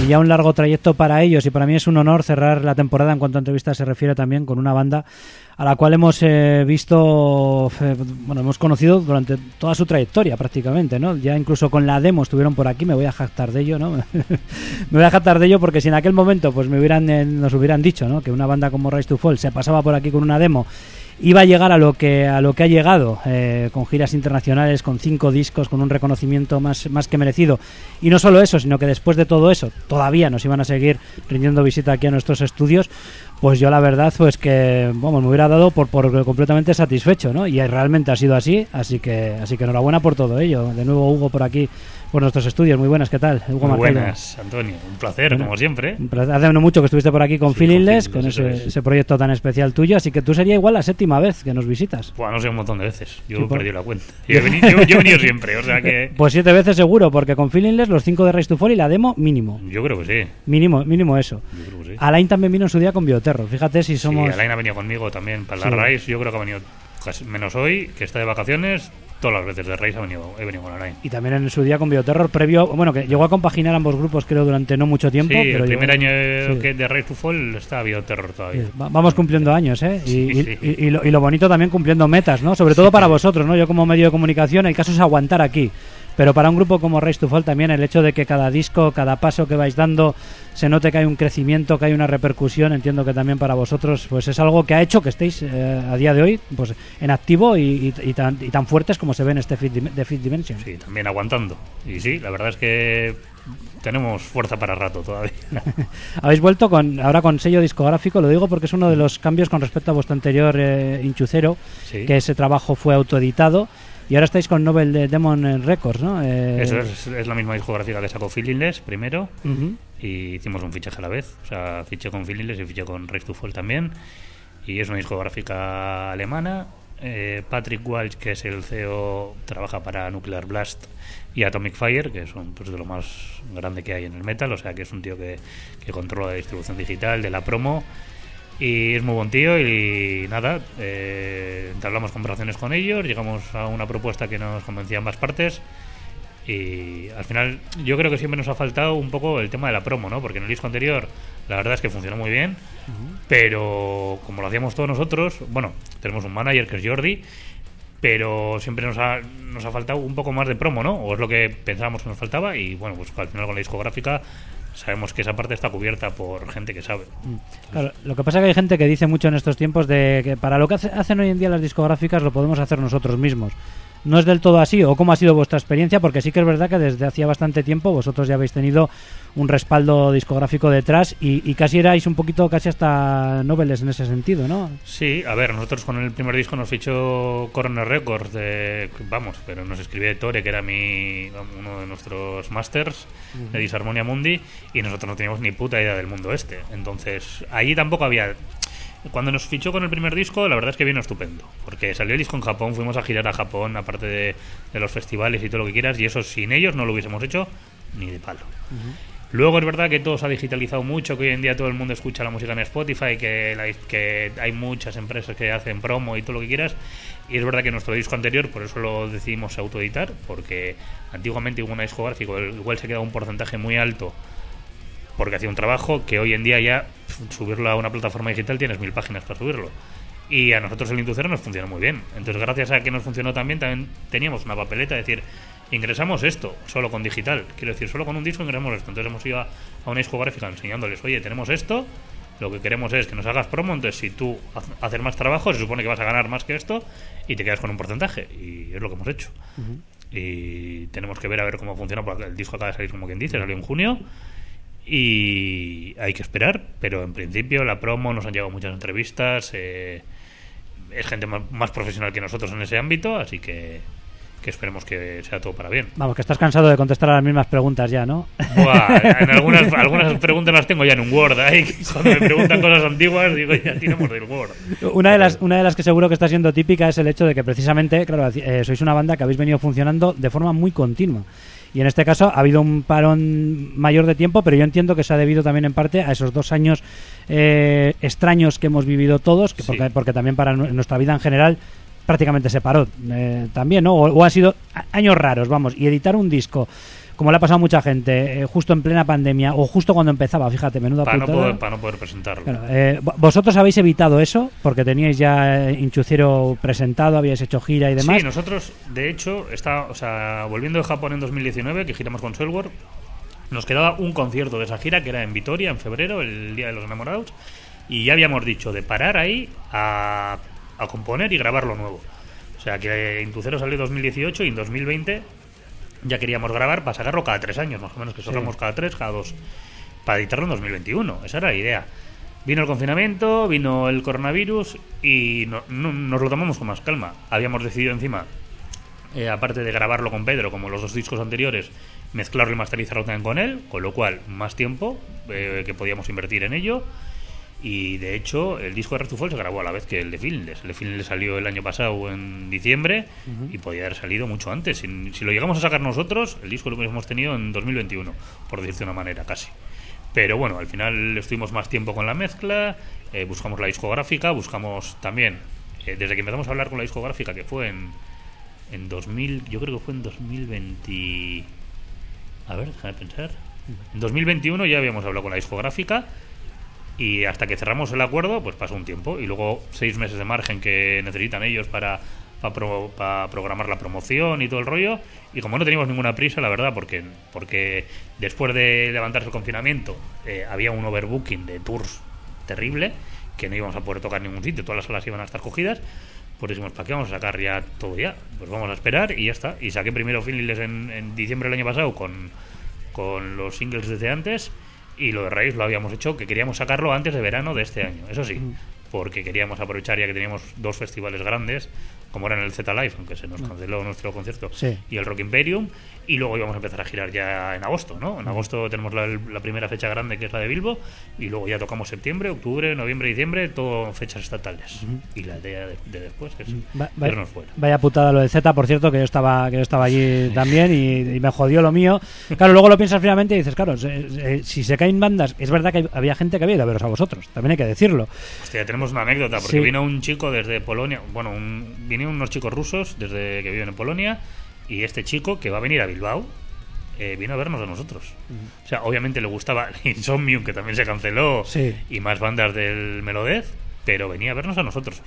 y ya un largo trayecto para ellos. Y para mí es un honor cerrar la temporada en cuanto a entrevistas se refiere también con una banda a la cual hemos eh, visto, bueno, hemos conocido durante toda su trayectoria prácticamente, ¿no? Ya incluso con la demo estuvieron por aquí, me voy a jactar de ello, ¿no? me voy a jactar de ello porque si en aquel momento pues me hubieran, eh, nos hubieran dicho, ¿no? Que una banda como Rise to Fall se pasaba por aquí con una demo iba a llegar a lo que a lo que ha llegado eh, con giras internacionales con cinco discos con un reconocimiento más más que merecido. Y no solo eso sino que después de todo eso todavía nos iban a seguir rindiendo visita aquí a nuestros estudios pues yo la verdad pues que vamos me hubiera dado por, por completamente satisfecho no y realmente ha sido así así que así que enhorabuena por todo ello de nuevo Hugo por aquí por nuestros estudios muy buenas qué tal Hugo Muy buenas, Antonio. Un placer, Bueno, como siempre. Un placer. Hace no mucho que estuviste por aquí con Sí, Feelingless, con ese, proyecto tan especial tuyo, así que tú sería igual la séptima vez que nos visitas. Buah, no sé, un montón de veces. Yo Sí, he por- perdido la cuenta. Yo he, venido, yo- yo he venido siempre, o sea que. Pues siete veces seguro, porque con Feelingless los cinco de Race to Fall y la demo mínimo. Yo creo que sí. Mínimo, mínimo eso. Yo creo que sí. Alain también vino en su día con Bioterror. Fíjate si somos... Sí, Alain ha venido conmigo también para la Sí. Yo creo que ha venido casi menos hoy, que está de vacaciones. Todas las veces de Rise ha venido, he venido con Alain. Y también en su día con Bioterror previo... Bueno, que llegó a compaginar ambos grupos creo durante no mucho tiempo. Sí, pero el llegó- primer año sí. que de Rise to Fall está habido terror todavía. Va- Vamos cumpliendo años, ¿eh? Y lo, y lo bonito también cumpliendo metas, ¿no? Sobre todo para vosotros, ¿no? Yo como medio de comunicación, el caso es aguantar aquí. Pero para un grupo como Race to Fall también el hecho de que cada disco, cada paso que vais dando, se note que hay un crecimiento, que hay una repercusión, entiendo que también para vosotros pues es algo que ha hecho que estéis eh, a día de hoy pues en activo y, y- y tan, y tan fuertes como se ve en este Fit de Fit Dimension. Sí, también aguantando. Y sí, la verdad es que tenemos fuerza para rato todavía. Habéis vuelto con ahora con sello discográfico, lo digo porque es uno de los cambios con respecto a vuestro anterior eh, Inchucero, Sí. que ese trabajo fue autoeditado y ahora estáis con Nobel de Demon Records, ¿no? Eh, Eso es, es la misma discográfica que sacó Feelingless primero. ujú. y hicimos un fichaje a la vez. O sea, fiché con Feelingless y fiché con Race to Fall también. Y es una discográfica alemana. Eh, Patrick Walsh, que es el CEO, trabaja para Nuclear Blast y Atomic Fire, que son pues, de lo más grande que hay en el metal. O sea, que es un tío que, que controla la distribución digital, de la promo. Y es muy buen tío y nada, eh, entablamos conversaciones con ellos, llegamos a una propuesta que nos convencía ambas partes y al final yo creo que siempre nos ha faltado un poco el tema de la promo, ¿no? Porque en el disco anterior la verdad es que funcionó muy bien, pero como lo hacíamos todos nosotros, bueno, tenemos un manager que es Jordi, pero siempre nos ha, nos ha faltado un poco más de promo, ¿no? O es lo que pensábamos que nos faltaba y bueno, pues al final con la discográfica sabemos que esa parte está cubierta por gente que sabe. Claro, lo que pasa es que hay gente que dice mucho en estos tiempos de que para lo que hace- hacen hoy en día las discográficas lo podemos hacer nosotros mismos. No es del todo así, o cómo ha sido vuestra experiencia, porque sí que es verdad que desde hacía bastante tiempo vosotros ya habéis tenido un respaldo discográfico detrás y, y casi erais un poquito, casi hasta noveles en ese sentido, ¿no? Sí, a ver, nosotros con el primer disco nos fichó Corner Records, de, vamos, pero nos escribió Tore, que era mi, uno de nuestros masters de Disharmonia Mundi, y nosotros no teníamos ni puta idea del mundo este. Entonces, allí tampoco había... Cuando nos fichó con el primer disco, la verdad es que vino estupendo, porque salió el disco en Japón, fuimos a girar a Japón, aparte de, de los festivales y todo lo que quieras, y eso sin ellos no lo hubiésemos hecho ni de palo. Luego es verdad que todo se ha digitalizado mucho, que hoy en día todo el mundo escucha la música en Spotify, que, la- que hay muchas empresas que hacen promo y todo lo que quieras. Y es verdad que nuestro disco anterior, por eso lo decidimos autoeditar, porque antiguamente hubo una discográfica, igual se queda un porcentaje muy alto porque hacía un trabajo que hoy en día ya subirlo a una plataforma digital tienes mil páginas para subirlo. Y a nosotros el Inducero nos funciona muy bien. Entonces, gracias a que nos funcionó también, también teníamos una papeleta, es decir, ingresamos esto solo con digital. Quiero decir, solo con un disco ingresamos esto. Entonces hemos ido a, a una discográfica enseñándoles, oye, tenemos esto, lo que queremos es que nos hagas promo, entonces si tú haces más trabajo, se supone que vas a ganar más que esto y te quedas con un porcentaje. Y es lo que hemos hecho. Y tenemos que ver a ver cómo funciona, porque el disco acaba de salir, como quien dice, salió en junio. Y hay que esperar, pero en principio la promo nos han llegado muchas entrevistas. eh, es gente más, más profesional que nosotros en ese ámbito, así que, que esperemos que sea todo para bien. Vamos, que estás cansado de contestar a las mismas preguntas ya, ¿no? Buah, en algunas, algunas preguntas las tengo ya en un Word. ahí, que cuando me preguntan cosas antiguas, digo, ya tiramos del Word. Una de, las, una de las que seguro que está siendo típica es el hecho de que precisamente, claro, eh, sois una banda que habéis venido funcionando de forma muy continua. Y en este caso ha habido un parón mayor de tiempo, pero yo entiendo que se ha debido también en parte a esos dos años eh, extraños que hemos vivido todos, que Sí. porque, porque también para nu- nuestra vida en general prácticamente se paró eh, también, ¿no? O, o han sido años raros, vamos, y editar un disco, como le ha pasado a mucha gente, eh, justo en plena pandemia o justo cuando empezaba, fíjate, menuda Para no, putada. poder, para no poder presentarlo. Claro, eh, vo- vosotros habéis evitado eso porque teníais ya eh, Inchuciero presentado, habíais hecho gira y demás. Sí, nosotros, de hecho, está, o sea, volviendo de Japón en 2019, que giramos con Soulwork, nos quedaba un concierto de esa gira que era en Vitoria, en febrero, el Día de los Enamorados, y ya habíamos dicho de parar ahí a, a componer y grabar lo nuevo. O sea, que Intucero salió en 2018 y en 2020 ya queríamos grabar para sacarlo cada tres años, más o menos, que sacamos cada tres, cada dos, para editarlo en 2021. Esa era la idea. Vino el confinamiento, vino el coronavirus y no- no- nos lo tomamos con más calma. Habíamos decidido encima, eh, aparte de grabarlo con Pedro, como los dos discos anteriores, mezclarlo y masterizarlo también con él, con lo cual más tiempo eh, que podíamos invertir en ello. Y de hecho, el disco de Fall se grabó a la vez que el de Feelingless. El de Feelingless salió el año pasado en diciembre y podía haber salido mucho antes. Si, si lo llegamos a sacar nosotros, el disco lo hubiésemos tenido en 2021, por decirte de una manera, casi. Pero bueno, al final estuvimos más tiempo con la mezcla, eh, buscamos la discográfica, buscamos también, eh, desde que empezamos a hablar con la discográfica, que fue en, en 2000, yo creo que fue en 2020. A ver, déjame pensar. En 2021 ya habíamos hablado con la discográfica y hasta que cerramos el acuerdo, pues pasó un tiempo y luego seis meses de margen que necesitan ellos para, para, pro- para programar la promoción y todo el rollo. Y como no teníamos ninguna prisa, la verdad, porque, porque después de levantarse el confinamiento eh, había un overbooking de tours terrible que no íbamos a poder tocar ningún sitio, todas las salas iban a estar cogidas. Pues dijimos, ¿para qué vamos a sacar ya todo ya? Pues vamos a esperar y ya está. Y saqué primero Finliles en, en diciembre del año pasado con, con los singles desde antes y lo de Raíz lo habíamos hecho que queríamos sacarlo antes de verano de este año, eso sí, porque queríamos aprovechar ya que teníamos dos festivales grandes, como eran el Z Live, aunque se nos canceló nuestro concierto, Sí. y el Rock Imperium, y luego íbamos a empezar a girar ya en agosto, ¿no? En agosto tenemos la, la primera fecha grande que es la de Bilbo, y luego ya tocamos septiembre, octubre, noviembre, diciembre, todo fechas estatales. Y la idea de, de después es Va- va- irnos fuera. Vaya putada lo del Z, por cierto, que yo estaba, que yo estaba allí también y, y me jodió lo mío. Claro, luego lo piensas fríamente y dices, claro, se- si se caen bandas, es verdad que había gente que había ido a veros a vosotros, también hay que decirlo. Hostia, tenemos una anécdota, porque Sí. vino un chico desde Polonia, bueno, un, unos chicos rusos desde que viven en Polonia, y este chico que va a venir a Bilbao eh, vino a vernos a nosotros. O sea, obviamente le gustaba Insomnium, que también se canceló, Sí. y más bandas del Melodez, pero venía a vernos a nosotros.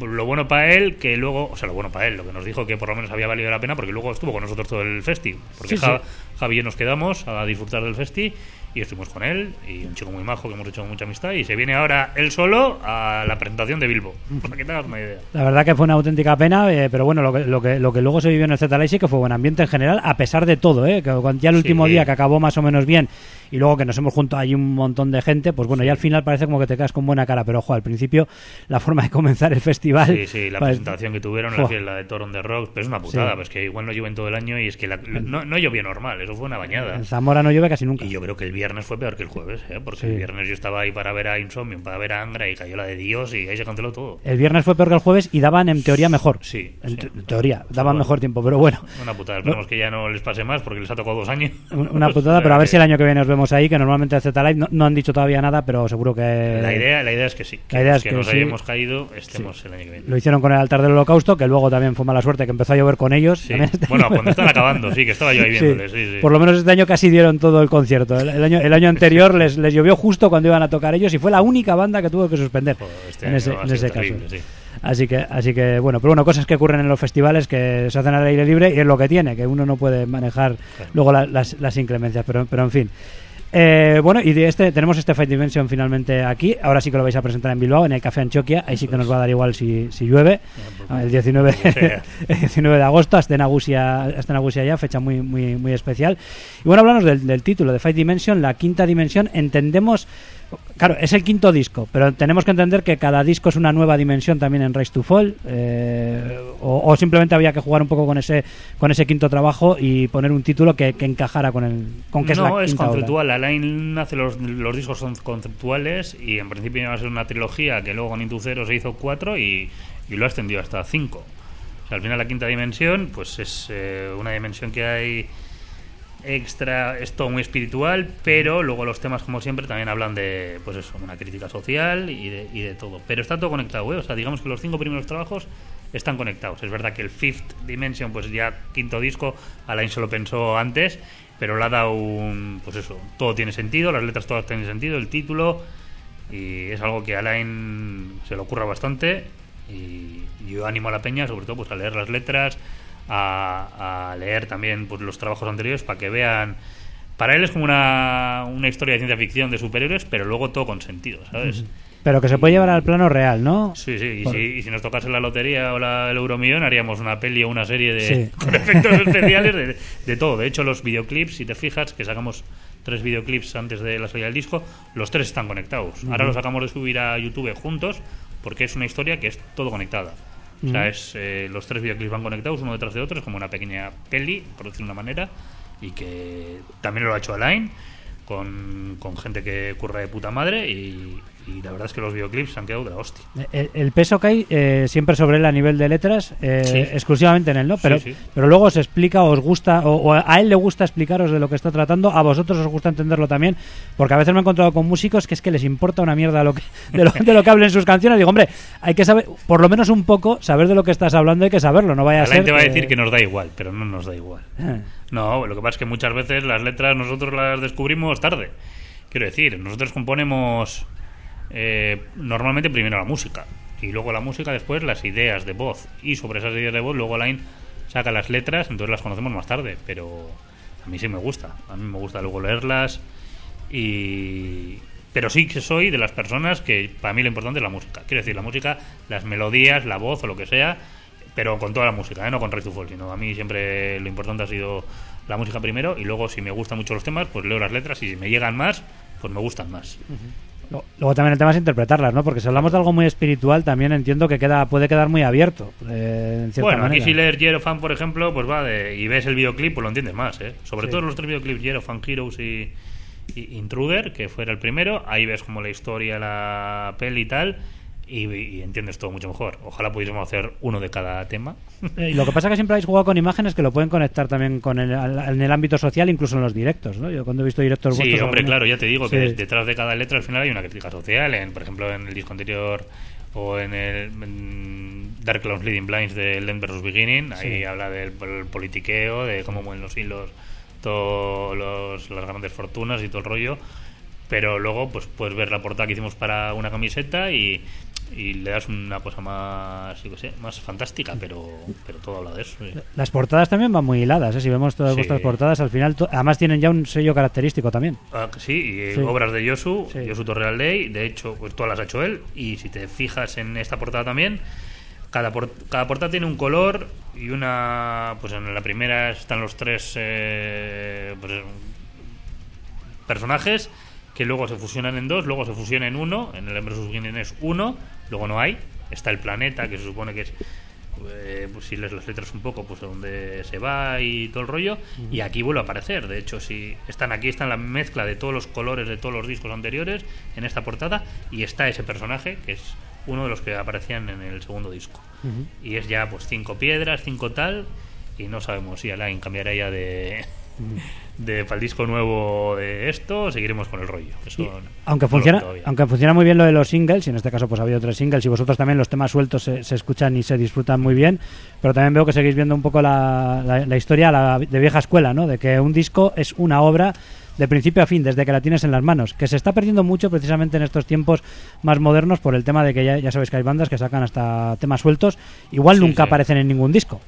Lo bueno para él, que luego, o sea, lo bueno para él, lo que nos dijo que por lo menos había valido la pena, porque luego estuvo con nosotros todo el festi. Porque Sí, Ja- sí. Javi y yo nos quedamos a disfrutar del festi y estuvimos con él, y un chico muy majo que hemos hecho mucha amistad, y se viene ahora él solo a la presentación de Bilbo, para que te hagas una idea. La verdad que fue una auténtica pena, eh, pero bueno, lo que, lo, que, lo que luego se vivió en el Z Live sí que fue buen ambiente en general, a pesar de todo, ¿eh? que ya el último Sí. día que acabó más o menos bien y luego que nos hemos juntado ahí un montón de gente, pues bueno, ya al final parece como que te quedas con buena cara, pero ojo, al principio la forma de comenzar el festival... Sí, sí, la pues, presentación que tuvieron, la, que- la de Toron de Rock, pero es una putada, Sí. pues que igual no llueve todo el año y es que la- no, no llovió normal, eso fue una bañada. En Zamora no llueve casi nunca. Y yo creo que el viernes fue peor que el jueves, ¿eh? porque Sí. el viernes yo estaba ahí para ver a Insomnium, para ver a Angra y cayó la de Dios y ahí se canceló todo. El viernes fue peor que el jueves y daban en teoría mejor. Sí, En sí. teoría, daban Bueno. mejor tiempo, pero bueno, Una putada, esperemos que ya no les pase más porque les ha tocado dos años. un- una putada, pero a ver si el año que viene nos vemos ahí, que normalmente el Z Live no, no han dicho todavía nada, pero seguro que... La idea, la idea es que sí, que, La idea es que, que nos sí. hayamos caído estemos el año que viene. Lo hicieron con el altar del holocausto, que luego también fue mala suerte, que empezó a llover con ellos. Bueno, cuando están acabando, sí, que estaba yo ahí viéndoles, sí, sí. Por lo menos este año casi dieron todo el concierto. El, el año, el año anterior les, les llovió justo cuando iban a tocar ellos y fue la única banda que tuvo que suspender este en ese, en ese terrible, caso. sí. Así que, así que, bueno, pero bueno, cosas que ocurren en los festivales que se hacen al aire libre y es lo que tiene, que uno no puede manejar Claro. luego la- las, las inclemencias, pero, pero en fin. Eh, bueno, y de este tenemos este Fight Dimension finalmente aquí. Ahora sí que lo vais a presentar en Bilbao, en el Café Anchoquia. Ahí sí que nos va a dar igual si, si llueve. pues, El 19, como sea. el 19 de agosto, hasta en Agusia, hasta en Agusia ya, fecha muy, muy, muy especial. Y bueno, hablamos del, del título de Fight Dimension, la quinta dimensión. Entendemos, claro, es el quinto disco, pero tenemos que entender que cada disco es una nueva dimensión también en Rise to Fall. eh, o, o simplemente había que jugar un poco con ese, con ese quinto trabajo y poner un título que, que encajara con el, con que es no, la es obra. conceptual. Alain hace los, los discos son conceptuales y en principio iba a ser una trilogía que luego con Intucero se hizo cuatro y, y lo ha extendido hasta cinco. O sea, al final la quinta dimensión, pues es eh, una dimensión que hay extra, es todo muy espiritual, pero luego los temas, como siempre, también hablan de, pues eso, una crítica social y de, y de todo. Pero está todo conectado, ¿eh? O sea, digamos que los cinco primeros trabajos están conectados. Es verdad que el Fifth Dimension, pues ya quinto disco, Alain se lo pensó antes, pero le ha dado un. Pues eso, todo tiene sentido, las letras todas tienen sentido, el título, y es algo que Alain se le ocurra bastante. Y yo animo a la peña, sobre todo, pues a leer las letras, a, a leer también pues, los trabajos anteriores para que vean. Para él es como una, una historia de ciencia ficción de superhéroes, pero luego todo con sentido, ¿sabes? Pero que se puede llevar al plano real, ¿no? Sí, sí, y, Por- si, y si nos tocase la lotería o la, el Euromillón, haríamos una peli o una serie de Sí. con efectos especiales de, de todo. De hecho, los videoclips, si te fijas, que sacamos tres videoclips antes de la salida del disco, los tres están conectados. Ahora los acabamos de subir a YouTube juntos porque es una historia que es todo conectada. O sea, es, eh, los tres videoclips van conectados uno detrás de otro, es como una pequeña peli, por decirlo de una manera, y que también lo ha hecho Alain con, con gente que curra de puta madre y, y la verdad es que los videoclips se han quedado de la hostia. El, el peso cae eh, siempre sobre él a nivel de letras, eh, Sí. exclusivamente en él, ¿no? Pero, sí. pero luego os explica, os gusta, o, o a él le gusta explicaros de lo que está tratando, a vosotros os gusta entenderlo también, porque a veces me he encontrado con músicos que es que les importa una mierda lo que, de, lo, de lo que hablen sus canciones. Digo, hombre, hay que saber, por lo menos un poco, saber de lo que estás hablando, hay que saberlo, no vaya a ser. te va a que- decir que nos da igual, pero no nos da igual. Eh, No, lo que pasa es que muchas veces las letras nosotros las descubrimos tarde. Quiero decir, nosotros componemos eh, normalmente primero la música y luego la música después las ideas de voz y sobre esas ideas de voz luego Line saca las letras, entonces las conocemos más tarde, pero a mí sí me gusta, a mí me gusta luego leerlas y pero sí que soy de las personas que para mí lo importante es la música. Quiero decir, la música, las melodías, la voz o lo que sea, pero con toda la música, ¿eh? no con to Fall, sino a mí siempre lo importante ha sido la música primero y luego si me gustan mucho los temas, pues leo las letras y si me llegan más, pues me gustan más. Luego también el tema es interpretarlas, ¿no? Porque si hablamos de algo muy espiritual, también entiendo que queda puede quedar muy abierto, eh, en cierta Bueno, aquí manera. si lees Yerofan, por ejemplo, pues va de, y ves el videoclip, pues lo entiendes más, ¿eh? Sobre Sí. todo los tres videoclips, Yerofan Heroes y, y Intruder, que fuera el primero, ahí ves como la historia, la peli y tal, y, y entiendes todo mucho mejor. Ojalá pudiésemos hacer uno de cada tema. Eh, y lo que pasa es que siempre habéis jugado con imágenes que lo pueden conectar también con el, al- en el ámbito social, incluso en los directos, ¿no? Yo cuando he visto directos Sí, hombre, algunos- claro, ya te digo Sí. que detrás de cada letra al final hay una crítica social. En, por ejemplo, en el disco anterior o en el en Dark Clowns Leading Blinds de End vs. Beginning, ahí Sí. habla del pol- politiqueo, de cómo mueven los hilos todos los, las grandes fortunas y todo el rollo. Pero luego, pues puedes ver la portada que hicimos para una camiseta y, y le das una cosa más, yo qué sé, más fantástica, pero, pero todo habla de eso. sí. Las portadas también van muy hiladas, ¿eh? Si vemos todas Sí. vuestras portadas, al final, además tienen ya un sello característico también. Ah, sí, y Sí. obras de Yosu. Yosu Torrealdey, de hecho, pues todas las ha hecho él, y si te fijas en esta portada también, cada, por- cada portada tiene un color y una, pues en la primera están los tres eh, pues, personajes que luego se fusionan en dos, luego se fusionan en uno, en el Embrace Beginning es uno, luego no hay, está el planeta que se supone que es eh, pues si lees las letras un poco, pues donde se va y todo el rollo, y aquí vuelve a aparecer. De hecho, si están aquí, está la mezcla de todos los colores de todos los discos anteriores en esta portada, y está ese personaje que es uno de los que aparecían en el segundo disco. Y es ya pues cinco piedras, cinco tal, y no sabemos si Alain cambiará ya de, de para el disco nuevo de esto, seguiremos con el rollo. Aunque funciona aunque funciona muy bien lo de los singles y en este caso pues ha habido tres singles y vosotros también los temas sueltos se, se escuchan y se disfrutan muy bien pero también veo que seguís viendo un poco la, la- la historia la- de vieja escuela no de que un disco es una obra de principio a fin desde que la tienes en las manos que se está perdiendo mucho precisamente en estos tiempos más modernos por el tema de que ya, ya sabéis que hay bandas que sacan hasta temas sueltos igual Sí, nunca sí. aparecen en ningún disco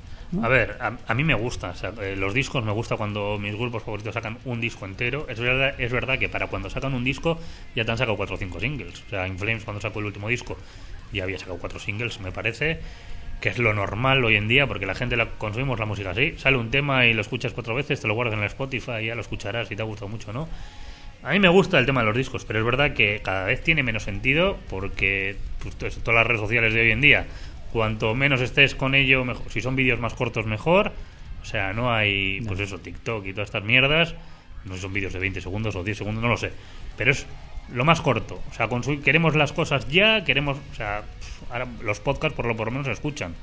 A ver, a, a mí me gusta, eh, los discos me gusta cuando mis grupos favoritos sacan un disco entero. Es verdad, es verdad que para cuando sacan un disco ya te han sacado cuatro o cinco singles. O sea, In Flames cuando sacó el último disco ya había sacado cuatro singles, me parece que es lo normal hoy en día porque la gente consumimos la música así. Sale un tema y lo escuchas cuatro veces, te lo guardas en el Spotify y ya lo escucharás si te ha gustado mucho, ¿no? A mí me gusta el tema de los discos, pero es verdad que cada vez tiene menos sentido porque pues, to- todas las redes sociales de hoy en día, cuanto menos estés con ello, mejor. Si son vídeos más cortos, mejor. O sea, no hay, pues eso, TikTok y todas estas mierdas. No sé si son vídeos de 20 segundos o 10 segundos, no lo sé. Pero es lo más corto. O sea, queremos las cosas ya, queremos. O sea, ahora los podcasts por lo, por lo menos se escuchan.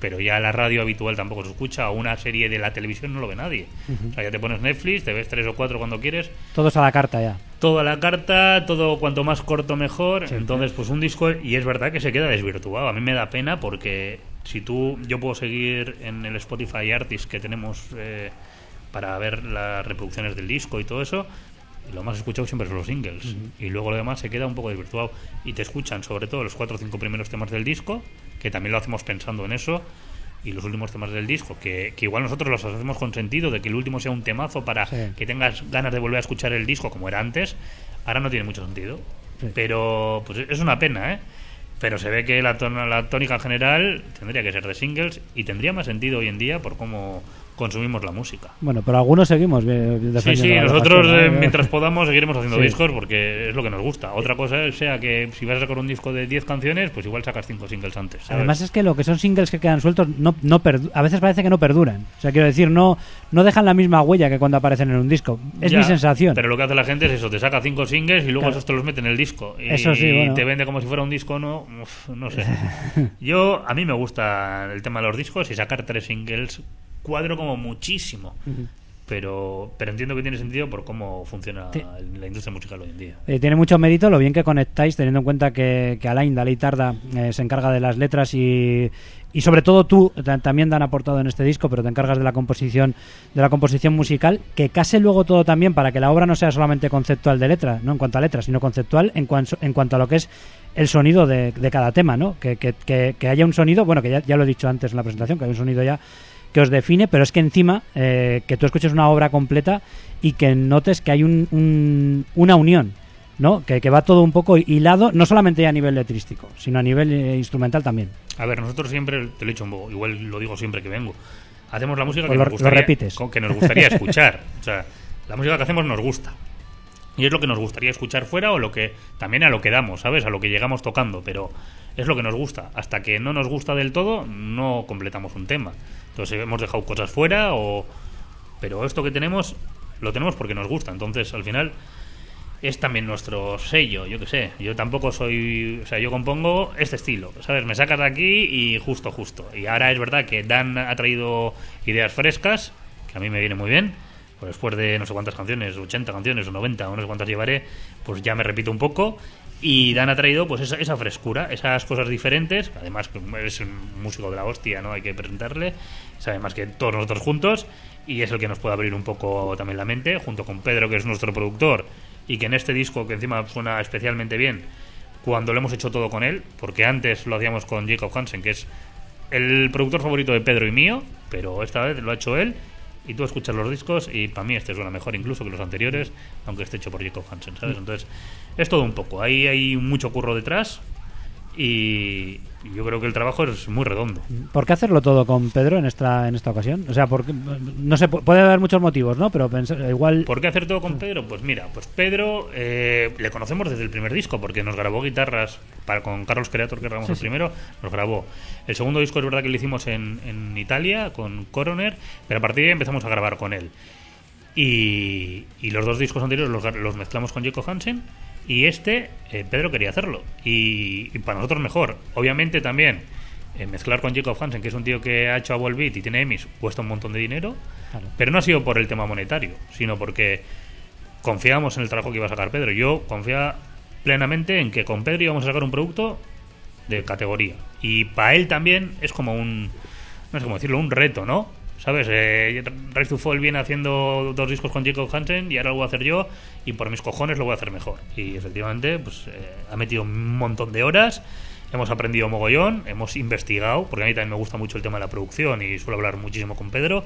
Pero ya la radio habitual tampoco se escucha. O una serie de la televisión no lo ve nadie. O sea, ya te pones Netflix, te ves tres o cuatro cuando quieres todos a la carta ya toda la carta, todo cuanto más corto mejor. Entonces, pues un disco, y es verdad que se queda desvirtuado. A mí me da pena porque si tú, yo puedo seguir en el Spotify Artist que tenemos eh, para ver las reproducciones del disco y todo eso, y lo más escuchado siempre son los singles. Y luego lo demás se queda un poco desvirtuado. Y te escuchan sobre todo los cuatro o cinco primeros temas del disco, que también lo hacemos pensando en eso, y los últimos temas del disco, que, que igual nosotros los hacemos con sentido de que el último sea un temazo para Sí. que tengas ganas de volver a escuchar el disco como era antes. Ahora no tiene mucho sentido. Sí. Pero pues es una pena, ¿eh? Pero se ve que la, tona- la tónica general tendría que ser de singles y tendría más sentido hoy en día por cómo consumimos la música. Bueno, pero algunos seguimos Sí, sí, nosotros eh, mientras podamos seguiremos haciendo Sí. discos porque es lo que nos gusta. Otra cosa sea que si vas a sacar un disco de 10 canciones, pues igual sacas 5 singles antes. ¿sabes? Además es que lo que son singles que quedan sueltos no, no a veces parece que no perduran. O sea, quiero decir, no, no dejan la misma huella que cuando aparecen en un disco. Es Ya, mi sensación. Pero lo que hace la gente es eso, te saca 5 singles y luego Claro. esos te los mete en el disco. Y Eso sí, bueno. te vende como si fuera un disco, no, Uf, no sé. Yo, a mí me gusta el tema de los discos y sacar tres singles cuadro como muchísimo. Pero, pero entiendo que tiene sentido por cómo funciona Sí. la industria musical hoy en día. Eh, tiene mucho mérito lo bien que conectáis, teniendo en cuenta que, que Alain Dalí Tarda eh, se encarga de las letras y, y sobre todo tú ta- también han aportado en este disco, pero te encargas de la composición de la composición musical, que case luego todo también para que la obra no sea solamente conceptual de letra, no en cuanto a letras, sino conceptual en, cuanto en cuanto a lo que es el sonido de, de cada tema, ¿no? Que, que- que- que haya un sonido, bueno, que ya, ya lo he dicho antes en la presentación, que hay un sonido ya que os define, pero es que encima eh, que tú escuches una obra completa y que notes que hay un- un- una unión, ¿no? Que, que va todo un poco hilado, no solamente a nivel letrístico, sino a nivel eh, instrumental también. A ver, nosotros siempre, te lo he dicho un poco, igual lo digo siempre que vengo, hacemos la música Pues que, lo- nos lo gustaría, repites. que nos gustaría escuchar. O sea, la música que hacemos nos gusta. Y es lo que nos gustaría escuchar fuera o lo que también a lo que damos, ¿sabes? A lo que llegamos tocando, pero es lo que nos gusta. Hasta que no nos gusta del todo, no completamos un tema. Entonces hemos dejado cosas fuera o... Pero esto que tenemos, lo tenemos porque nos gusta. Entonces, al final, es también nuestro sello, yo qué sé. Yo tampoco soy, o sea, yo compongo este estilo, ¿sabes? Me sacas de aquí y justo, justo. Y ahora es verdad que Dan ha traído ideas frescas, que a mí me viene muy bien. Pues después de no sé cuántas canciones, 80 canciones o 90 o no sé cuántas llevaré, pues ya me repito un poco. Y Dan ha traído pues esa, frescura, esas cosas diferentes. Además, que es un músico de la hostia, ¿no? Hay que presentarle. Sabe más que todos nosotros juntos. Y es el que nos puede abrir un poco también la mente, junto con Pedro, que es nuestro productor. Y que en este disco, que encima suena especialmente bien, cuando lo hemos hecho todo con él, porque antes lo hacíamos con Jacob Hansen, que es el productor favorito de Pedro y mío, pero esta vez lo ha hecho él. Y tú escuchas los discos y para mí este suena mejor incluso que los anteriores, aunque esté hecho por Jacob Hansen, ¿sabes? Entonces, es todo un poco. Ahí hay mucho curro detrás y yo creo que el trabajo es muy redondo. ¿Por qué hacerlo todo con Pedro en esta en esta ocasión? O sea, porque no sé, pu- puede haber muchos motivos, ¿no? Pero pensar, igual ¿Por qué hacer todo con Pedro? Pues mira, pues Pedro eh, le conocemos desde el primer disco porque nos grabó guitarras para con Carlos Creator, que grabamos Sí, el sí. primero, nos grabó. El segundo disco es verdad que lo hicimos en, en Italia con Coroner, pero a partir de ahí empezamos a grabar con él. Y, y los dos discos anteriores los, los mezclamos con Jacob Hansen y este, eh, Pedro quería hacerlo. Y, y para nosotros mejor. Obviamente también eh, mezclar con Jacob Hansen, que es un tío que ha hecho a Volbeat y tiene Emmys, cuesta un montón de dinero. Claro. Pero no ha sido por el tema monetario, sino porque confiábamos en el trabajo que iba a sacar Pedro. Yo confiaba plenamente en que con Pedro íbamos a sacar un producto de categoría. Y para él también es como un, no sé cómo decirlo, un reto, ¿no? ¿Sabes? Eh, Rise to Fall viene haciendo dos discos con Jacob Hansen y ahora lo voy a hacer yo y por mis cojones lo voy a hacer mejor. Y efectivamente, pues eh, ha metido un montón de horas, hemos aprendido mogollón, hemos investigado, porque a mí también me gusta mucho el tema de la producción y suelo hablar muchísimo con Pedro.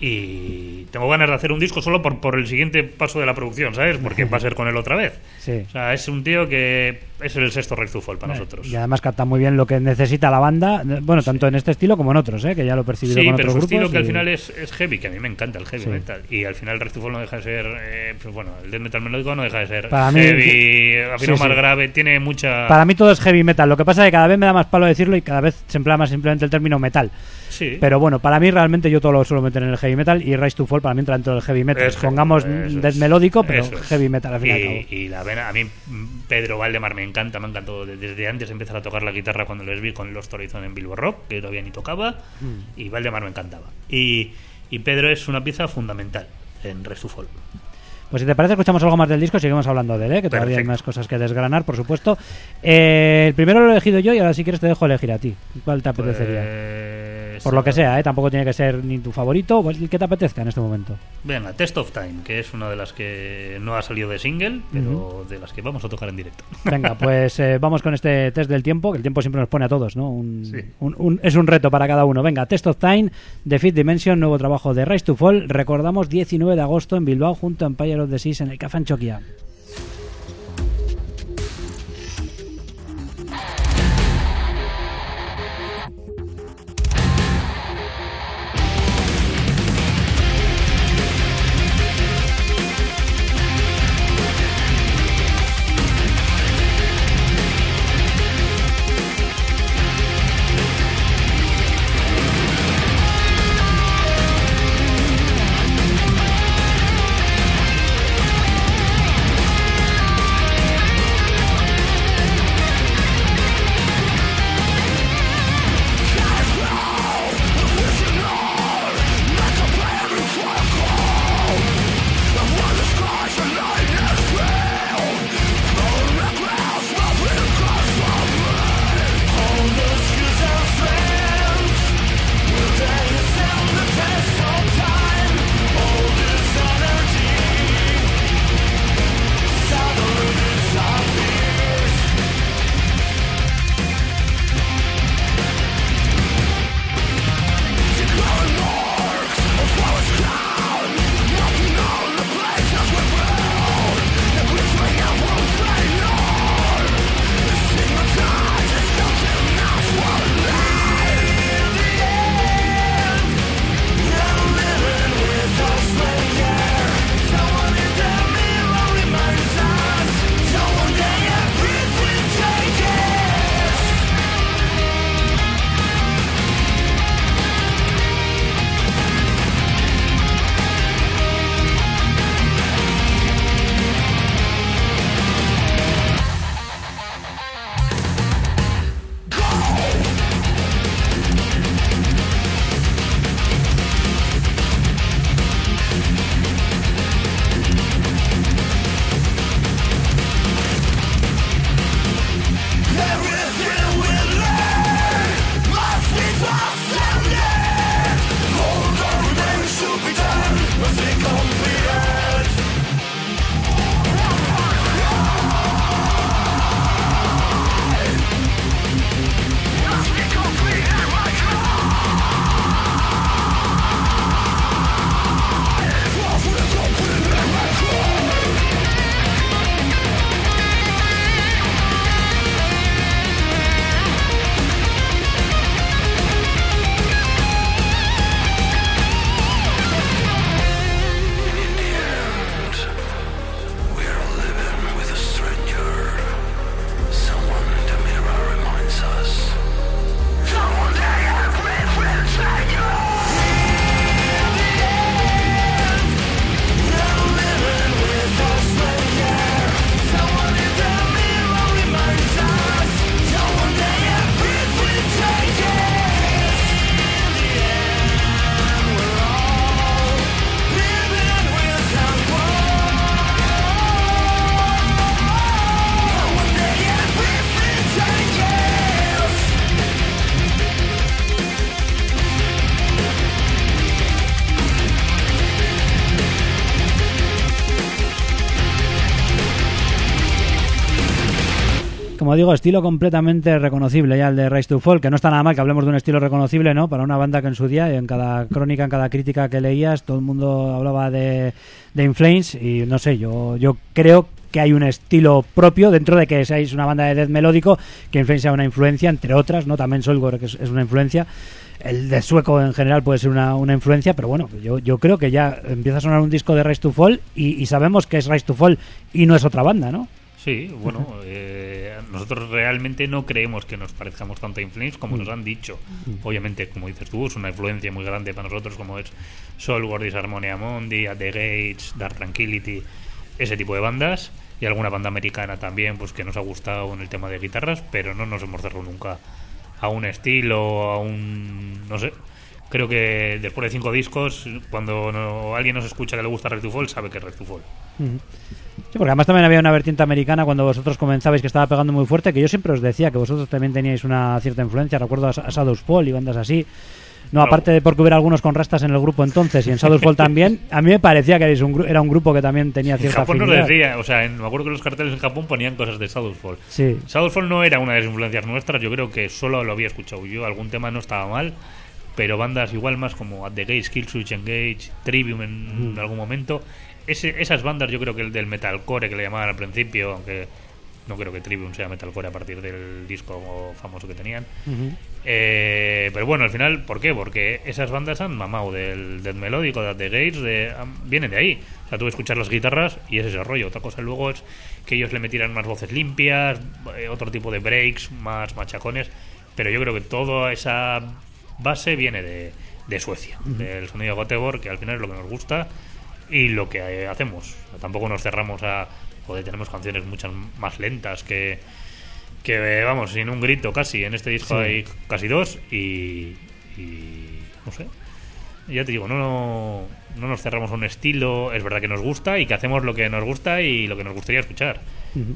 Y tengo ganas de hacer un disco solo por, por el siguiente paso de la producción, ¿sabes? Porque va a ser con él otra vez. Sí. O sea, es un tío que es el sexto to Fall para nosotros. Y además capta muy bien lo que necesita la banda, bueno, tanto en este estilo como en otros, ¿eh? que ya lo he percibido Sí, con pero otros su estilo que al y- final es, es heavy, que a mí me encanta el heavy metal. Y al final Fall no deja de ser, eh, pues bueno, el death metal melódico no deja de ser Para mí- heavy, afinado Sí, más sí. grave, tiene mucha... Para mí todo es heavy metal, lo que pasa es que cada vez me da más palo decirlo y cada vez se emplea más simplemente el término metal. Sí. Pero bueno, para mí realmente yo todo lo suelo meter en el heavy metal y Rise to Fall para mí entra dentro del heavy metal. Es Pongamos death melódico, pero heavy metal al fin y cabo. La vena, a mí mm, Pedro Valdemar me encanta, me encantó de- desde antes empezar a tocar la guitarra cuando les vi con los Horizon en Bilbo Rock, que todavía ni tocaba, Mm. y Valdemar me encantaba. Y, y Pedro es una pieza fundamental en Rise to Fall. Pues si te parece, escuchamos algo más del disco y seguimos hablando de él, ¿eh? que todavía hay más cosas que desgranar, por supuesto. Eh, el primero lo he elegido yo y ahora si quieres te dejo elegir a ti. ¿Cuál te apetecería? Pues, Por lo que sea, ¿eh? tampoco tiene que ser ni tu favorito, o el que te apetezca en este momento. Venga, Test of Time, que es una de las que no ha salido de single, pero de las que vamos a tocar en directo. Venga, pues eh, vamos con este test del tiempo, que el tiempo siempre nos pone a todos, ¿no? Un- Sí. un- un- es un reto para cada uno. Venga, Test of Time, The Fifth Dimension, nuevo trabajo de Rise to Fall. Recordamos 19 de agosto en Bilbao junto a Empire of the Seas en el Café Anchoquia. Digo, estilo completamente reconocible ya el de Rise to Fall, que no está nada mal que hablemos de un estilo reconocible, ¿no? Para una banda que en su día, en cada crónica, en cada crítica que leías, todo el mundo hablaba de, de In Flames y no sé, yo, yo creo que hay un estilo propio dentro de que seáis una banda de death melódico, que In Flames sea una influencia, entre otras, ¿no? También Solgor, que es, una influencia. El de sueco en general puede ser una, una influencia, pero bueno, yo, yo creo que ya empieza a sonar un disco de Rise to Fall y sabemos que es Rise to Fall y no es otra banda, ¿no? Sí, bueno, eh, nosotros realmente no creemos que nos parezcamos tanto a Inflames como nos han dicho. Obviamente, como dices tú, es una influencia muy grande para nosotros, como es Soul, Disharmonia Mundi, At the Gates, Dark Tranquility, ese tipo de bandas. Y alguna banda americana también, pues que nos ha gustado en el tema de guitarras, pero no nos hemos cerrado nunca a un estilo, a un. no sé. Creo que después de cinco discos, cuando no- alguien nos escucha que le gusta Red to Fall, sabe que es Red to Fall. Sí, porque además también había una vertiente americana cuando vosotros comenzabais que estaba pegando muy fuerte, que yo siempre os decía que vosotros también teníais una cierta influencia, recuerdo a, a Shadows Fall y bandas así. No, aparte de porque hubiera algunos con rastas en el grupo entonces y en Shadows Fall también, a mí me parecía que un era un grupo que también tenía En cierta Japón nos afinidad. decía, o sea, en- me acuerdo que los carteles en Japón ponían cosas de Shadowfall. Sí, Shadowfall no era una de las influencias nuestras, yo creo que solo lo había escuchado yo, algún tema no estaba mal, pero bandas igual más como At the Gate, Killswitch Engage, Trivium en algún momento, ese, esas bandas yo creo que el del metalcore que le llamaban al principio, aunque no creo que Trivium sea metalcore a partir del disco famoso que tenían, eh, pero bueno, al final, ¿por qué? Porque esas bandas han mamado del, del melódico, de The Gates, de, han- vienen de ahí. O sea, tú escuchas las guitarras y es ese rollo. Otra cosa luego es que ellos le metieran más voces limpias, eh, otro tipo de breaks, más machacones. Pero yo creo que toda esa base viene de, de Suecia, del sonido de Göteborg, que al final es lo que nos gusta y lo que eh, hacemos. Tampoco nos cerramos a. Joder, tenemos canciones muchas más lentas que que vamos, sin un grito casi. En este disco Sí. hay casi dos y, y no sé. Ya te digo, no, no nos cerramos a un estilo. Es verdad que nos gusta y que hacemos lo que nos gusta y lo que nos gustaría escuchar.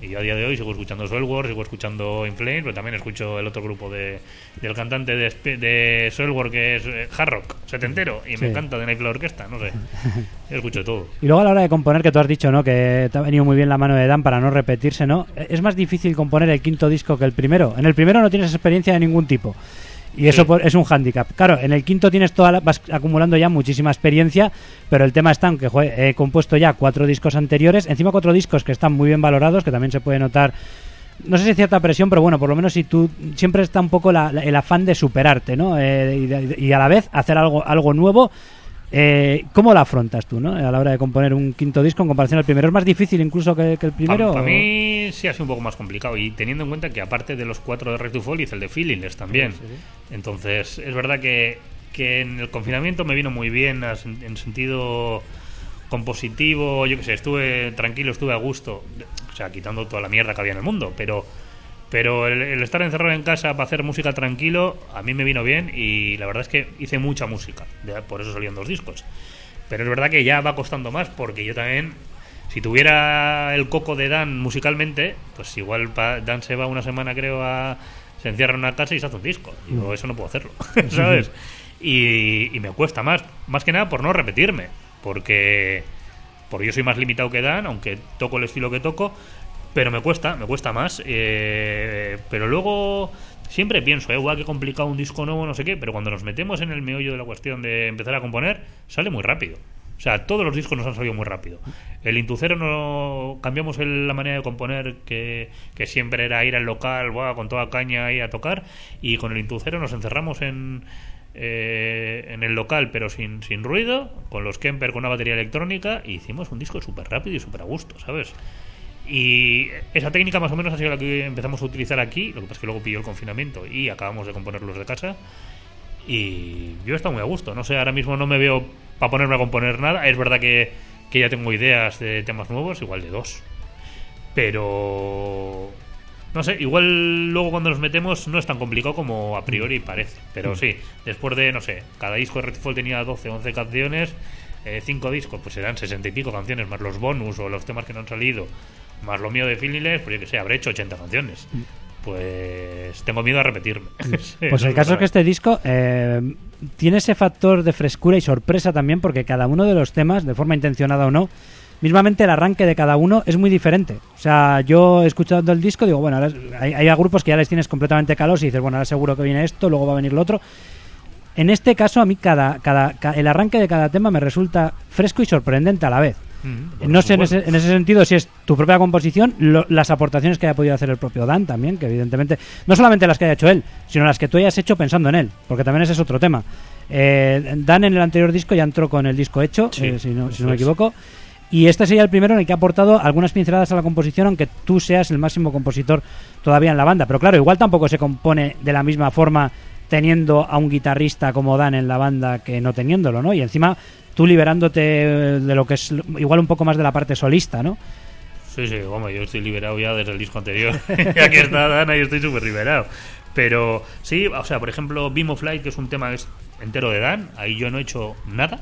Y yo a día de hoy sigo escuchando Soilwork, sigo escuchando In Flames, pero también escucho el otro grupo de, del cantante de, de Soilwork que es eh, Hard Rock, setentero, y Sí. me encanta de Nightflower Orquesta, no sé. Yo escucho todo. Y luego a la hora de componer, que tú has dicho, ¿no? Que te ha venido muy bien la mano de Dan para no repetirse, ¿no? Es más difícil componer el quinto disco que el primero. En el primero no tienes experiencia de ningún tipo. Y eso Sí. por- es un hándicap. Claro, en el quinto tienes toda la- vas acumulando ya muchísima experiencia, pero el tema está en que joder, he compuesto ya cuatro discos anteriores, encima cuatro discos que están muy bien valorados, que también se puede notar no sé si cierta presión, pero bueno, por lo menos si tú siempre está un poco la- la- el afán de superarte, ¿no? Eh, y, y a la vez hacer algo, algo nuevo. Eh, ¿Cómo lo afrontas tú, no? A la hora de componer un quinto disco en comparación al primero. ¿Es más difícil incluso que, que el primero? Para mí sí ha sido un poco más complicado y teniendo en cuenta que aparte de los cuatro de Red to Fall hice el de Feelingless también. Entonces es verdad que, que en el confinamiento me vino muy bien en sentido compositivo, yo que sé, estuve tranquilo, estuve a gusto, o sea, quitando toda la mierda que había en el mundo, pero pero el, el estar encerrado en casa para hacer música tranquilo a mí me vino bien y la verdad es que hice mucha música, por eso salían dos discos. Pero es verdad que ya va costando más porque yo también, si tuviera el coco de Dan musicalmente, pues igual pa- Dan se va una semana, creo, a. Se encierra en una casa y se hace un disco. Y yo eso no puedo hacerlo, ¿sabes? Y, y me cuesta más, más que nada por no repetirme, porque, porque yo soy más limitado que Dan, aunque toco el estilo que toco, pero me cuesta, me cuesta más. eh, pero luego siempre pienso, eh, guau, qué complicado un disco nuevo, no sé qué, pero cuando nos metemos en el meollo de la cuestión de empezar a componer, sale muy rápido. O sea, todos los discos nos han salido muy rápido. El Intucero no cambiamos el- la manera de componer, que, que siempre era ir al local, buah, con toda caña ahí a tocar, y con el Intucero nos encerramos en, eh, en el local, pero sin, sin ruido, con los Kemper, con una batería electrónica, y hicimos un disco súper rápido y súper a gusto, ¿sabes? Y esa técnica más o menos ha sido la que empezamos a utilizar aquí, lo que pasa es que luego pilló el confinamiento y acabamos de componerlos de casa. Y yo he estado muy a gusto, no sé, ahora mismo no me veo para ponerme a componer nada. Es verdad que, que ya tengo ideas de temas nuevos, igual de dos. Pero... No sé, igual luego cuando nos metemos no es tan complicado como a priori parece. Pero sí, después de, no sé, cada disco de Redfall tenía 12, 11 canciones, 5 discos, pues serán 60 y pico canciones, más los bonus o los temas que no han salido, más lo mío de Feelingless, pues yo que sé, habré hecho 80 canciones. Pues tengo miedo a repetirme. Pues el caso es que este disco eh, tiene ese factor de frescura y sorpresa también, porque cada uno de los temas, de forma intencionada o no, mismamente el arranque de cada uno es muy diferente. O sea, yo escuchando el disco digo, bueno, ahora hay, hay grupos que ya les tienes completamente calos y dices, bueno, ahora seguro que viene esto, luego va a venir lo otro. En este caso, a mí cada, cada, ca- el arranque de cada tema me resulta fresco y sorprendente a la vez. No sé en ese, en ese sentido si es tu propia composición, lo- las aportaciones que haya podido hacer el propio Dan también, que evidentemente, no solamente las que haya hecho él, sino las que tú hayas hecho pensando en él, porque también ese es otro tema. Eh, Dan en el anterior disco ya entró con el disco hecho, Sí, eh, si, no, si no me equivoco, y este sería el primero en el que ha aportado algunas pinceladas a la composición, aunque tú seas el máximo compositor todavía en la banda. Pero claro, igual tampoco se compone de la misma forma teniendo a un guitarrista como Dan en la banda que no teniéndolo, ¿no? Y encima tú liberándote de lo que es igual un poco más de la parte solista, ¿no? Sí, sí, vamos, yo estoy liberado ya desde el disco anterior. Aquí está Dana y estoy súper liberado. Pero sí, o sea, por ejemplo, Beam of Light, que es un tema entero de Dan. Ahí yo no he hecho nada.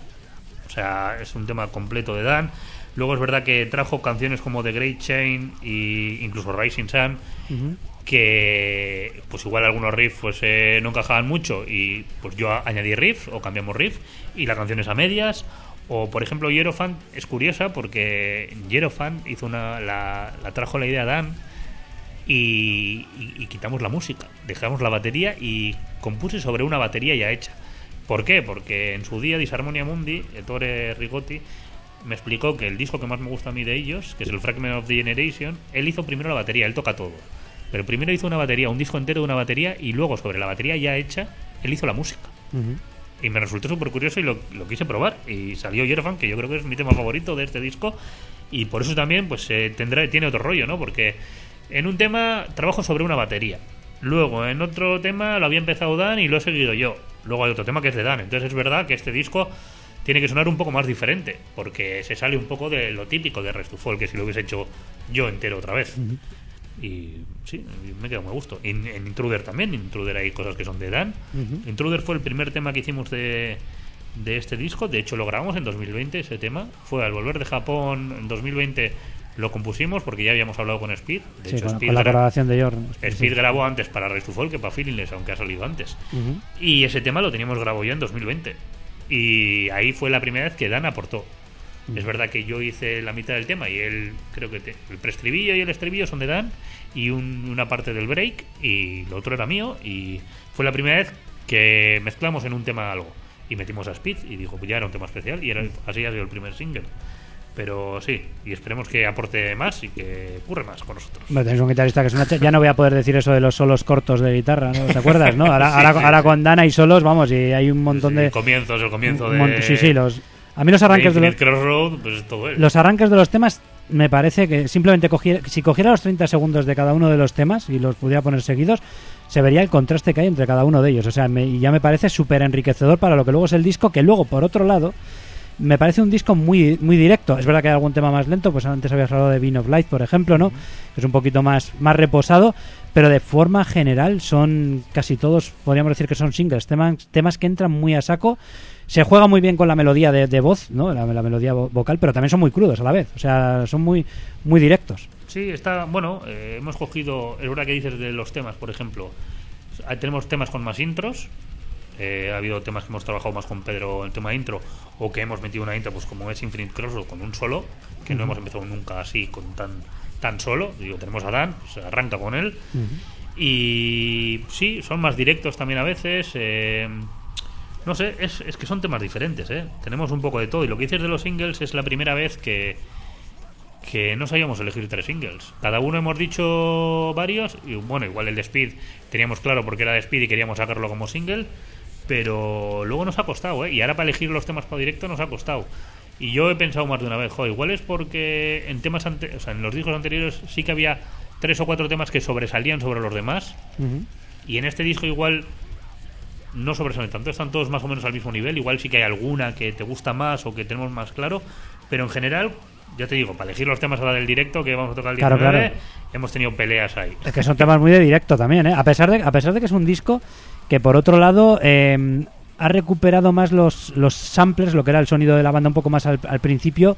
O sea, es un tema completo de Dan. Luego es verdad que trajo canciones como The Great Chain e incluso Rising Sun, que pues igual algunos riffs pues eh, no encajaban mucho y pues yo añadí riffs o cambiamos riff y la canción es a medias. O por ejemplo Hierophant es curiosa porque Hierophant hizo una, la, trajo la idea a Dan y, y- y quitamos la música, dejamos la batería y compuse sobre una batería ya hecha. ¿Por qué? Porque en su día Disharmonia Mundi, Ettore Rigotti, me explicó que el disco que más me gusta a mí de ellos, que es el Fragment of the Generation, él hizo primero la batería, él toca todo. Pero primero hizo una batería, un disco entero de una batería, y luego sobre la batería ya hecha, él hizo la música. Y me resultó súper curioso y lo, lo quise probar. Y salió Hierophant, que yo creo que es mi tema favorito de este disco. Y por eso también pues eh, tendrá, tiene otro rollo, ¿no? Porque en un tema trabajo sobre una batería. Luego en otro tema lo había empezado Dan y lo he seguido yo. Luego hay otro tema que es de Dan. Entonces es verdad que este disco tiene que sonar un poco más diferente. Porque se sale un poco de lo típico de Rest to Fall, que si lo hubiese hecho yo entero otra vez. Y sí, me quedo muy a gusto. En, en Intruder también, en Intruder hay cosas que son de Dan. Intruder fue el primer tema que hicimos de, de este disco. De hecho, lo grabamos en 2020, ese tema. Fue al volver de Japón en 2020, lo compusimos porque ya habíamos hablado con Speed. De Sí, hecho, con, Speed, con la gra- colaboración de Jordan. Speed grabó antes para Race to Fall que para Feelingless, aunque ha salido antes. Y ese tema lo teníamos grabado ya en 2020. Y ahí fue la primera vez que Dan aportó. Es verdad que yo hice la mitad del tema y él, creo que te- el preestribillo y el estribillo son de Dan y un- una parte del break y lo otro era mío. Y fue la primera vez que mezclamos en un tema algo. Y metimos a Speed y dijo, pues ya era un tema especial y era, así ha sido el primer single. Pero sí, y esperemos que aporte más y que ocurre más con nosotros. Hombre, tenéis un guitarrista que es una... Ya no voy a poder decir eso de los solos cortos de guitarra, ¿no? ¿Te acuerdas, no? Ahora, Sí, ahora, sí, ahora sí. con Dana hay solos, vamos, y hay un montón de... El comienzo es el comienzo de. Sí, sí, los... A mí los arranques de los... Crossroad, pues todo. Los arranques de los temas me parece que simplemente cogiera, si cogiera los 30 segundos de cada uno de los temas y los pudiera poner seguidos, se vería el contraste que hay entre cada uno de ellos. O sea, me- ya me parece súper enriquecedor para lo que luego es el disco, que luego, por otro lado, me parece un disco muy, muy directo. Es verdad que hay algún tema más lento, pues antes habías hablado de Bean of Light, por ejemplo, ¿no? Que es un poquito más, más reposado, pero de forma general son casi todos, podríamos decir que son singles, temas, temas que entran muy a saco. Se juega muy bien con la melodía de, de voz, ¿no? La, la melodía vo- vocal, pero también son muy crudos a la vez. O sea, son muy, muy directos. Sí, está. Bueno, eh, hemos cogido. Es verdad que dices de los temas, por ejemplo. Tenemos temas con más intros. eh, ha habido temas que hemos trabajado más con Pedro en el tema de intro. O que hemos metido una intro, pues como es Infinite Crossroad, con un solo. Que no hemos empezado nunca así, con tan tan solo. Digo, tenemos a Dan, se arranca con él. Y sí, son más directos también a veces. eh, no sé, es, es que son temas diferentes, ¿eh? Tenemos un poco de todo. Y lo que dices de los singles es la primera vez que, que no sabíamos elegir tres singles. Cada uno hemos dicho varios. Y bueno, igual el de Speed teníamos claro porque era de Speed y queríamos sacarlo como single. Pero luego nos ha costado, ¿eh? Y ahora para elegir los temas para directo nos ha costado. Y yo he pensado más de una vez, jo, igual es porque en temas ante- o sea, en los discos anteriores sí que había tres o cuatro temas que sobresalían sobre los demás. Y en este disco igual no sobresalen tanto, están todos más o menos al mismo nivel. Igual sí que hay alguna que te gusta más o que tenemos más claro, pero en general, ya te digo, para elegir los temas ahora del directo que vamos a tocar el Claro, 19, claro. hemos tenido peleas ahí. Es que son temas muy de directo también, ¿eh? A pesar de, a pesar de que es un disco que, por otro lado, eh, ha recuperado más los, los samplers, lo que era el sonido de la banda un poco más al, al principio,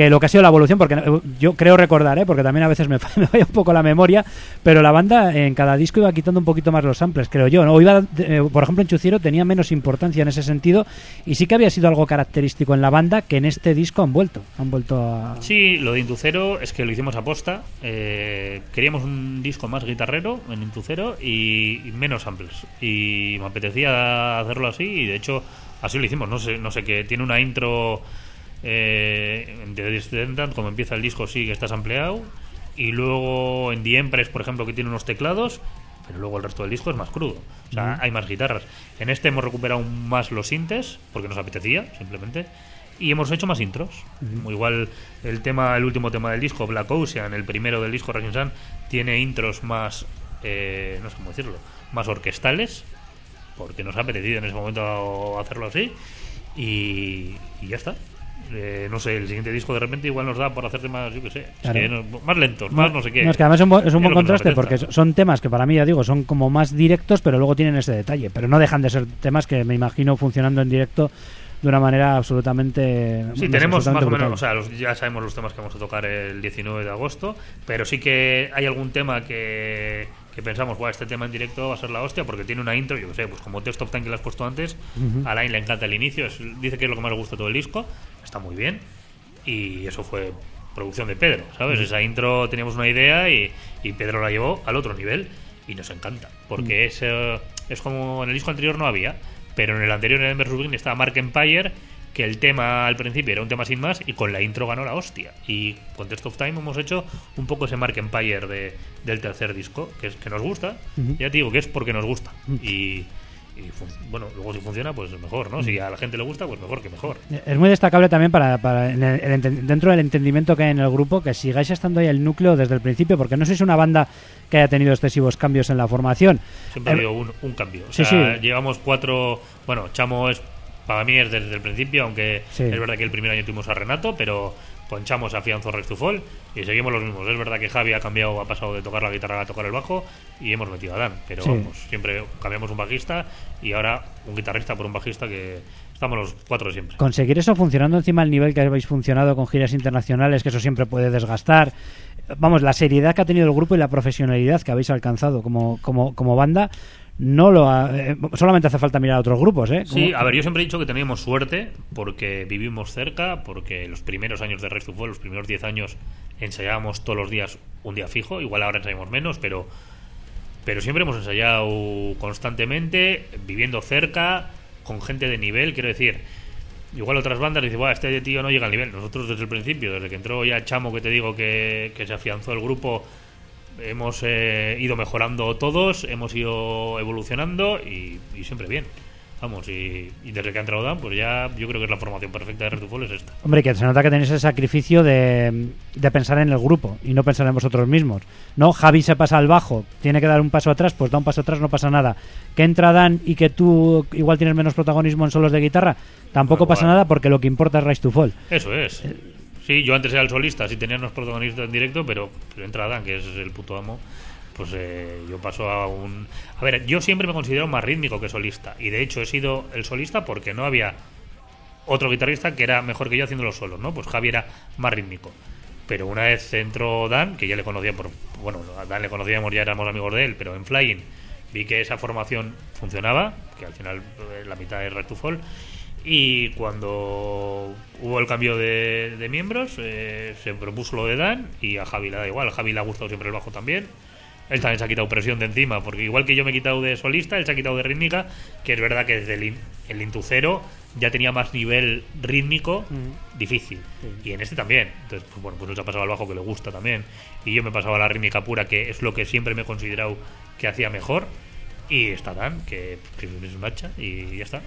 que lo que ha sido la evolución, porque eh, yo creo recordar, ¿eh? porque también a veces me, me falla un poco la memoria, pero la banda en cada disco iba quitando un poquito más los samples, creo yo. ¿no? O iba, eh, por ejemplo, en Chuciero tenía menos importancia en ese sentido y sí que había sido algo característico en la banda que en este disco han vuelto. Han vuelto a... Sí, lo de Intucero es que lo hicimos a posta. eh, queríamos un disco más guitarrero en Intucero y, y menos samples. Y me apetecía hacerlo así y de hecho así lo hicimos. No sé, no sé que tiene una intro eh, de como empieza el disco, sí que está sampleado. Y luego en The Empress, por ejemplo, que tiene unos teclados. Pero luego el resto del disco es más crudo. O sea, hay más guitarras. En este hemos recuperado más los sintes, porque nos apetecía, simplemente. Y hemos hecho más intros. Como Igual el tema, el último tema del disco, Black Ocean, el primero del disco Rising Sun, tiene intros más, eh, no sé cómo decirlo, más orquestales, porque nos ha apetecido en ese momento hacerlo así. Y, y ya está. Eh, no sé, el siguiente disco de repente igual nos da por hacer temas, yo qué sé, es que no- más lentos, más no sé qué. No, es que además es un, es buen contraste porque son temas que para mí, ya digo, son como más directos, pero luego tienen ese detalle. Pero no dejan de ser temas que me imagino funcionando en directo de una manera absolutamente. Sí, tenemos más o menos, o sea, los- ya sabemos los temas que vamos a tocar el 19 de agosto, pero sí que hay algún tema que, que pensamos, "Buah, este tema en directo va a ser la hostia, porque tiene una intro, yo qué sé, pues como Test of Time que le has puesto antes, a Alain le encanta el inicio, es- dice que es lo que más le gusta todo el disco, está muy bien, y eso fue producción de Pedro, ¿sabes? Esa intro teníamos una idea y, y Pedro la llevó al otro nivel, y nos encanta, porque es, eh, es como en el disco anterior no había, pero en el anterior en Ember Rubin estaba Mark Empire que el tema al principio era un tema sin más y con la intro ganó la hostia. Y con Test of Time hemos hecho un poco ese Mark Empire de, del tercer disco, que es que nos gusta. Ya te digo que es porque nos gusta. Y, y bueno, luego si funciona, pues mejor, ¿no? Si a la gente le gusta, pues mejor que mejor. Es muy destacable también para, para el- el dentro del entendimiento que hay en el grupo que sigáis estando ahí el núcleo desde el principio, porque no sois una banda que haya tenido excesivos cambios en la formación. Siempre ha Eh, habido un, un cambio. O sí, sea, sí. llevamos cuatro. Bueno, Chamo es. Para mí es desde el principio, aunque Sí. es verdad que el primer año tuvimos a Renato, pero con Chamo se afianzó Rex to Fall y seguimos los mismos. Es verdad que Javi ha cambiado, ha pasado de tocar la guitarra a tocar el bajo y hemos metido a Dan, pero Sí. vamos, siempre cambiamos un bajista y ahora un guitarrista por un bajista que estamos los cuatro siempre. Conseguir eso funcionando encima del nivel que habéis funcionado con giras internacionales, que eso siempre puede desgastar. Vamos, la seriedad que ha tenido el grupo y la profesionalidad que habéis alcanzado como, como, como banda, no lo ha- eh, solamente hace falta mirar a otros grupos, ¿eh? Sí, a ver, yo siempre he dicho que teníamos suerte porque vivimos cerca, porque los primeros años de Rex to Fall, los primeros 10 años, ensayábamos todos los días un día fijo, igual ahora ensayamos menos, pero, pero siempre hemos ensayado constantemente, viviendo cerca, con gente de nivel, quiero decir. Igual otras bandas dicen, "Buah, este tío no llega al nivel. Nosotros desde el principio, desde que entró ya Chamo, que te digo que, que se afianzó el grupo, hemos eh, ido mejorando todos, hemos ido evolucionando y, y siempre bien. Vamos, y, y desde que ha entrado Dan, pues ya yo creo que es la formación perfecta de Red to Fall es esta. Hombre, que se nota que tenéis el sacrificio de, de pensar en el grupo y no pensar en vosotros mismos. No, Javi se pasa al bajo, tiene que dar un paso atrás, pues da un paso atrás, no pasa nada. Que entra Dan y que tú igual tienes menos protagonismo en solos de guitarra, tampoco pasa nada porque lo que importa es Rise to Fall. Eso es. Sí, yo antes era el solista, sí tenía unos protagonistas en directo, pero, pero entra Dan, que es el puto amo. Pues eh, yo paso a un. A ver, yo siempre me considero más rítmico que solista. Y de hecho he sido el solista porque no había otro guitarrista que era mejor que yo haciendo los solos, ¿no? Pues Javi era más rítmico. Pero una vez entró Dan, que ya le conocía por. Bueno, a Dan le conocíamos, ya éramos amigos de él, pero en Flying vi que esa formación funcionaba, que al final eh, la mitad es Red to Fall. Y cuando hubo el cambio de, de miembros, eh, se propuso lo de Dan y a Javi le da igual. A Javi le ha gustado siempre el bajo también. Él también se ha quitado presión de encima, porque igual que yo me he quitado de solista, él se ha quitado de rítmica, que es verdad que desde el, in- el Intucero ya tenía más nivel rítmico difícil. Y en este también. Entonces, pues bueno, pues él se ha pasado al bajo que le gusta también. Y yo me he pasado a la rítmica pura, que es lo que siempre me he considerado que hacía mejor. Y está Dan, que, que es un hacha, y ya está.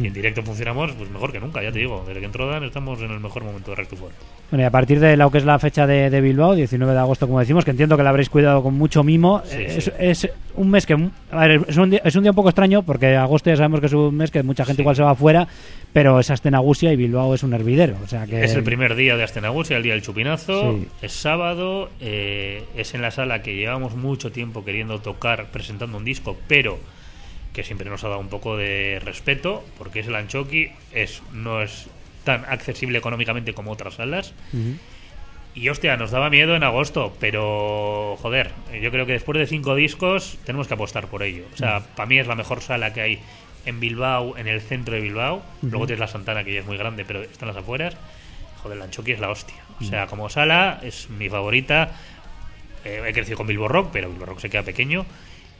Y en directo funcionamos pues mejor que nunca, ya te digo. Desde que entró Dan estamos en el mejor momento de Red to Fall. Bueno, y a partir de lo que es la fecha de, de Bilbao, 19 de agosto, como decimos, que entiendo que la habréis cuidado con mucho mimo, Sí, es, sí. es un mes que. a ver, es, un día, es un día un poco extraño, porque agosto ya sabemos que es un mes que mucha gente Sí. igual se va afuera, pero es Astenagusia y Bilbao es un hervidero. O sea que Es el primer día de Astenagusia, el día del chupinazo. Sí. Es sábado. eh, es en la sala que llevamos mucho tiempo queriendo tocar, presentando un disco, pero que siempre nos ha dado un poco de respeto, porque es el Anchoqui, es, no es tan accesible económicamente como otras salas. Ujú. Y hostia, nos daba miedo en agosto, pero joder, yo creo que después de cinco discos tenemos que apostar por ello. O sea, para mí es la mejor sala que hay en Bilbao, en el centro de Bilbao. Luego tienes la Santana, que ya es muy grande, pero está en las afueras. Joder, la Anchoqui es la hostia. O sea, como sala es mi favorita. Eh, he crecido con Bilbo Rock, pero Bilbo Rock se queda pequeño.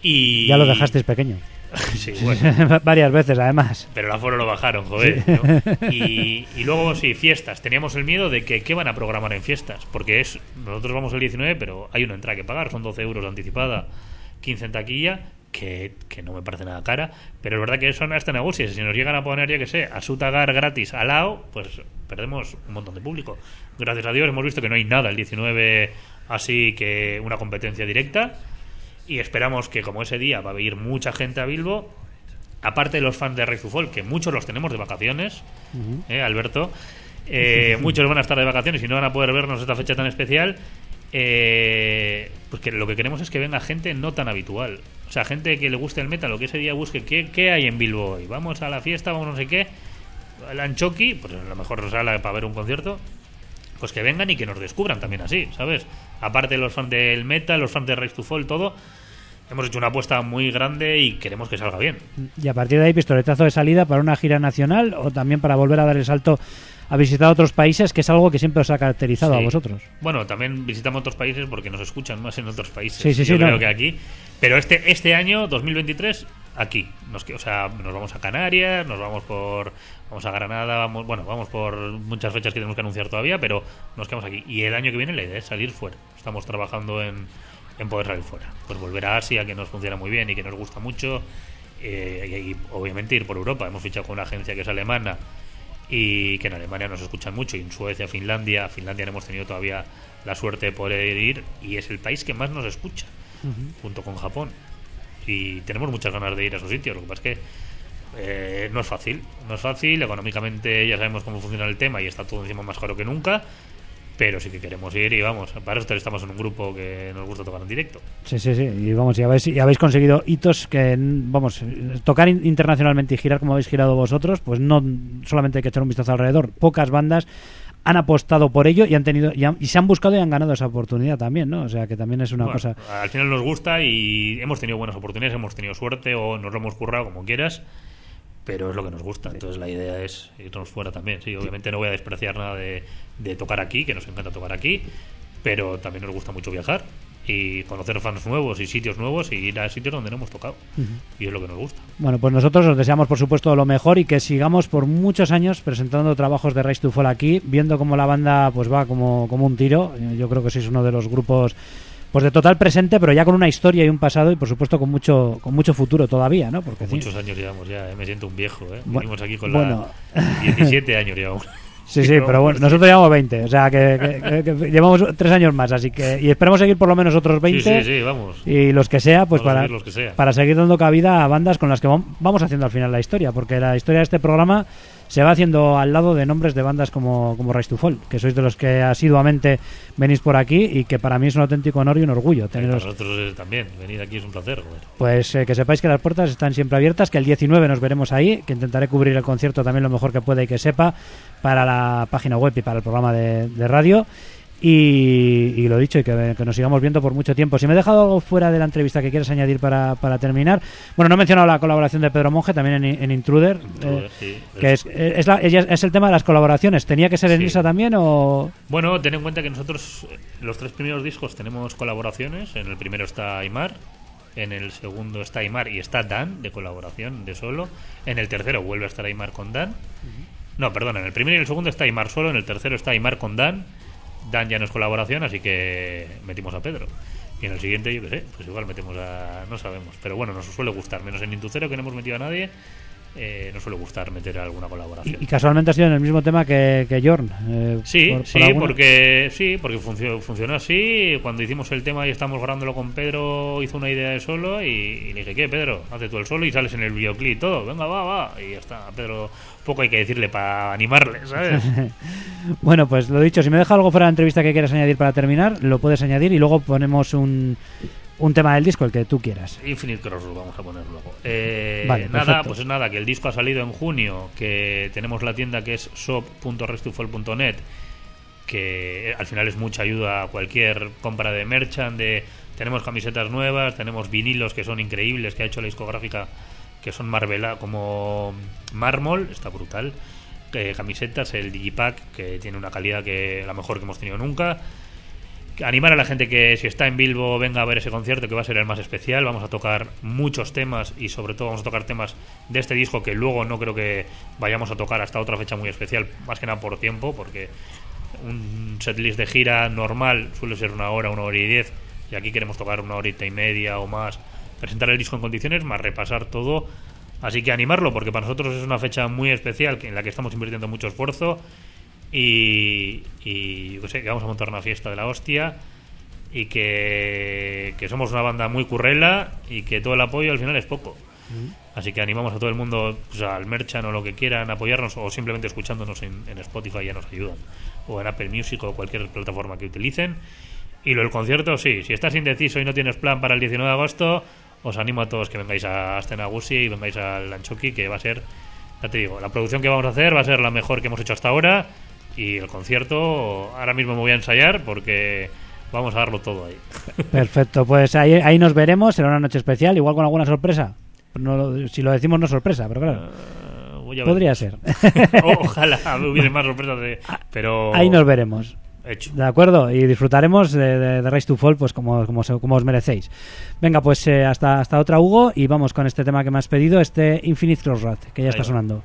Y... Ya lo dejasteis pequeño. sí, bueno. Varias veces, además. Pero el aforo lo bajaron, joder. ¿no? Y, y luego, sí, fiestas. Teníamos el miedo de que qué van a programar en fiestas. Porque es nosotros vamos el 19, pero hay una entrada que pagar. Son 12 euros de anticipada, 15 en taquilla, que, que no me parece nada cara. Pero es verdad que son hasta negocios. Si nos llegan a poner, ya que sé, a su tagar gratis al lado, pues perdemos un montón de público. Gracias a Dios hemos visto que no hay nada el 19 así que una competencia directa. Y esperamos que como ese día va a ir mucha gente a Bilbo, aparte de los fans de Fall, que muchos los tenemos de vacaciones, ¿eh, Alberto, Eh, muchos van a estar de vacaciones y no van a poder vernos esta fecha tan especial. Eh, pues que lo que queremos es que venga gente no tan habitual. O sea, gente que le guste el metal o que ese día busque qué, qué hay en Bilbo hoy. Vamos a la fiesta, vamos no sé qué. El Anchoqui, pues a lo mejor sala para ver un concierto. Pues que vengan y que nos descubran también así, ¿sabes? Aparte de los fans del metal, los fans de Rise to Fall, todo. Hemos hecho una apuesta muy grande y queremos que salga bien. Y a partir de ahí, pistoletazo de salida para una gira nacional o también para volver a dar el salto a visitar otros países, que es algo que siempre os ha caracterizado Sí. a vosotros. Bueno, también visitamos otros países porque nos escuchan más en otros países. Sí, sí, sí, Yo no. creo que aquí. Pero este este año, 2023, aquí. Nos, o sea, nos vamos a Canarias, nos vamos por. Vamos a Granada, vamos, bueno, vamos por muchas fechas que tenemos que anunciar todavía, pero nos quedamos aquí. Y el año que viene la idea es salir fuera. Estamos trabajando en, en poder salir fuera. Pues volver a Asia, que nos funciona muy bien y que nos gusta mucho. eh, y, y obviamente ir por Europa. Hemos fichado con una agencia que es alemana y que en Alemania nos escuchan mucho, y en Suecia, Finlandia, Finlandia no hemos tenido todavía la suerte de poder ir y es el país que más nos escucha, junto con Japón. Y tenemos muchas ganas de ir a esos sitios, lo que pasa es que eh, no es fácil, no es fácil, económicamente ya sabemos cómo funciona el tema y está todo encima más caro que nunca, pero sí que queremos ir y vamos, para esto estamos en un grupo que nos gusta tocar en directo. Sí, sí, sí. Y vamos, ya habéis, ya habéis conseguido hitos que, vamos, tocar in- internacionalmente y girar como habéis girado vosotros, pues no solamente hay que echar un vistazo alrededor. Pocas bandas han apostado por ello y han tenido y, han- y se han buscado y han ganado esa oportunidad también, ¿no? O sea que también es una Bueno, cosa. Al final nos gusta y hemos tenido buenas oportunidades, hemos tenido suerte o nos lo hemos currado como quieras, pero es lo que nos gusta. Entonces la idea es irnos fuera también. Sí, obviamente no voy a despreciar nada de, de tocar aquí, que nos encanta tocar aquí, pero también nos gusta mucho viajar y conocer fans nuevos y sitios nuevos y ir a sitios donde no hemos tocado. Y es lo que nos gusta. Bueno, pues nosotros os deseamos, por supuesto, lo mejor y que sigamos por muchos años presentando trabajos de Rise to Fall aquí, viendo cómo la banda pues va como, como un tiro. Yo creo que sois uno de los grupos pues de total presente, pero ya con una historia y un pasado y, por supuesto, con mucho con mucho futuro todavía, ¿no? Porque sí. Muchos años llevamos ya, ¿eh? me siento un viejo. ¿eh? Venimos aquí con bueno. la 17 años llevamos. Sí, sí, pero bueno, nosotros llevamos 20, o sea que, que- que- que llevamos tres años más, así que y esperemos seguir por lo menos otros Sí, 20 sí, sí, vamos. y los que sea, pues para, seguir los que sea. para seguir dando cabida a bandas con las que vam- vamos haciendo al final la historia, porque la historia de este programa se va haciendo al lado de nombres de bandas como, como Rise to Fall, que sois de los que asiduamente venís por aquí y que para mí es un auténtico honor y un orgullo Para teneros. nosotros eh, también, venir aquí es un placer. Pues eh, que sepáis que las puertas están siempre abiertas, que el 19 nos veremos ahí, que intentaré cubrir el concierto también lo mejor que pueda y que sepa para la página web y para el programa de, de radio. Y, y lo dicho, y que, que nos sigamos viendo por mucho tiempo. Si me he dejado algo fuera de la entrevista que quieras añadir para, para terminar. Bueno, no he mencionado la colaboración de Pedro Monge también en, en Intruder. Intruder, eh, sí. que es, es, la- ella- es el tema de las colaboraciones. ¿Tenía que ser en Sí. esa también o...? Bueno, ten en cuenta que nosotros, eh, los tres primeros discos, tenemos colaboraciones. En el primero está Aymar, en el segundo está Aymar y está Dan, de colaboración, de solo. En el tercero vuelve a estar Aymar con Dan. No, perdón, en el primero y el segundo está Aymar solo, en el tercero está Aymar con Dan. Dan ya no es colaboración, así que metimos a Pedro. Y en el siguiente, yo qué sé, pues igual metemos a. No sabemos. Pero bueno, nos suele gustar, menos en Intucero, que no hemos metido a nadie. Eh, nos suele gustar meter alguna colaboración. Y, y casualmente ha sido en el mismo tema que, que Jorn. eh, Sí, por- por sí, alguna- porque sí, porque funcionó, funcionó así. Cuando hicimos el tema y estamos grabándolo con Pedro, hizo una idea de solo y, y le dije, ¿qué, Pedro? Hace tú el solo y sales en el videoclip todo. Venga, va, va. Y ya está. Pedro poco hay que decirle para animarle, ¿sabes? Bueno, pues lo dicho, si me deja algo fuera de la entrevista que quieras añadir para terminar, lo puedes añadir y luego ponemos un, un tema del disco, el que tú quieras. Infinite Crossroad vamos a poner luego. Eh, Vale, nada, perfecto. pues nada, que el disco ha salido en junio, que tenemos la tienda que es shop.restufol.net, que eh, al final es mucha ayuda a cualquier compra de merchant, de tenemos camisetas nuevas, tenemos vinilos que son increíbles, que ha hecho la discográfica, que son marvela como mármol, está brutal. Eh, camisetas, el Digipack, que tiene una calidad que la mejor que hemos tenido nunca animar a la gente que si está en Bilbo venga a ver ese concierto que va a ser el más especial. Vamos a tocar muchos temas y sobre todo vamos a tocar temas de este disco que luego no creo que vayamos a tocar hasta otra fecha muy especial, más que nada por tiempo, porque un setlist de gira normal suele ser una hora, una hora y diez y aquí queremos tocar una horita y media o más, presentar el disco en condiciones, más repasar todo. Así que animarlo, porque para nosotros es una fecha muy especial en la que estamos invirtiendo mucho esfuerzo y, y sé, que vamos a montar una fiesta de la hostia y que, que somos una banda muy currela y que todo el apoyo al final es poco. Así que animamos a todo el mundo, pues, al merchan o lo que quieran, apoyarnos o simplemente escuchándonos en, en Spotify ya nos ayudan. O en Apple Music o cualquier plataforma que utilicen. Y lo del concierto, sí, si estás indeciso y no tienes plan para el 19 de agosto, os animo a todos que vengáis a Astenagusi y vengáis al Anchoqui, que va a ser, ya te digo, la producción que vamos a hacer va a ser la mejor que hemos hecho hasta ahora. Y el concierto, ahora mismo me voy a ensayar porque vamos a darlo todo ahí. Perfecto, pues ahí, ahí nos veremos, será una noche especial, igual con alguna sorpresa. No si lo decimos no es sorpresa, pero claro, voy a ver. podría ser. Ojalá hubiera más sorpresas de. Pero. Ahí nos veremos. Hecho. De acuerdo, y disfrutaremos de, de, de Race to Fall pues como, como, como os merecéis. Venga, pues eh, hasta, hasta otra, Hugo, y vamos con este tema que me has pedido, este Infinite Crossroad, que ya Ahí está va. sonando.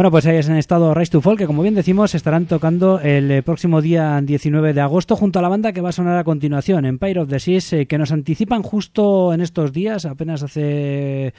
Bueno, pues ahí en estado Rise to Fall, que como bien decimos, estarán tocando el eh, próximo día 19 de agosto junto a la banda que va a sonar a continuación, Empire of the Seas, eh, que nos anticipan justo en estos días, apenas hace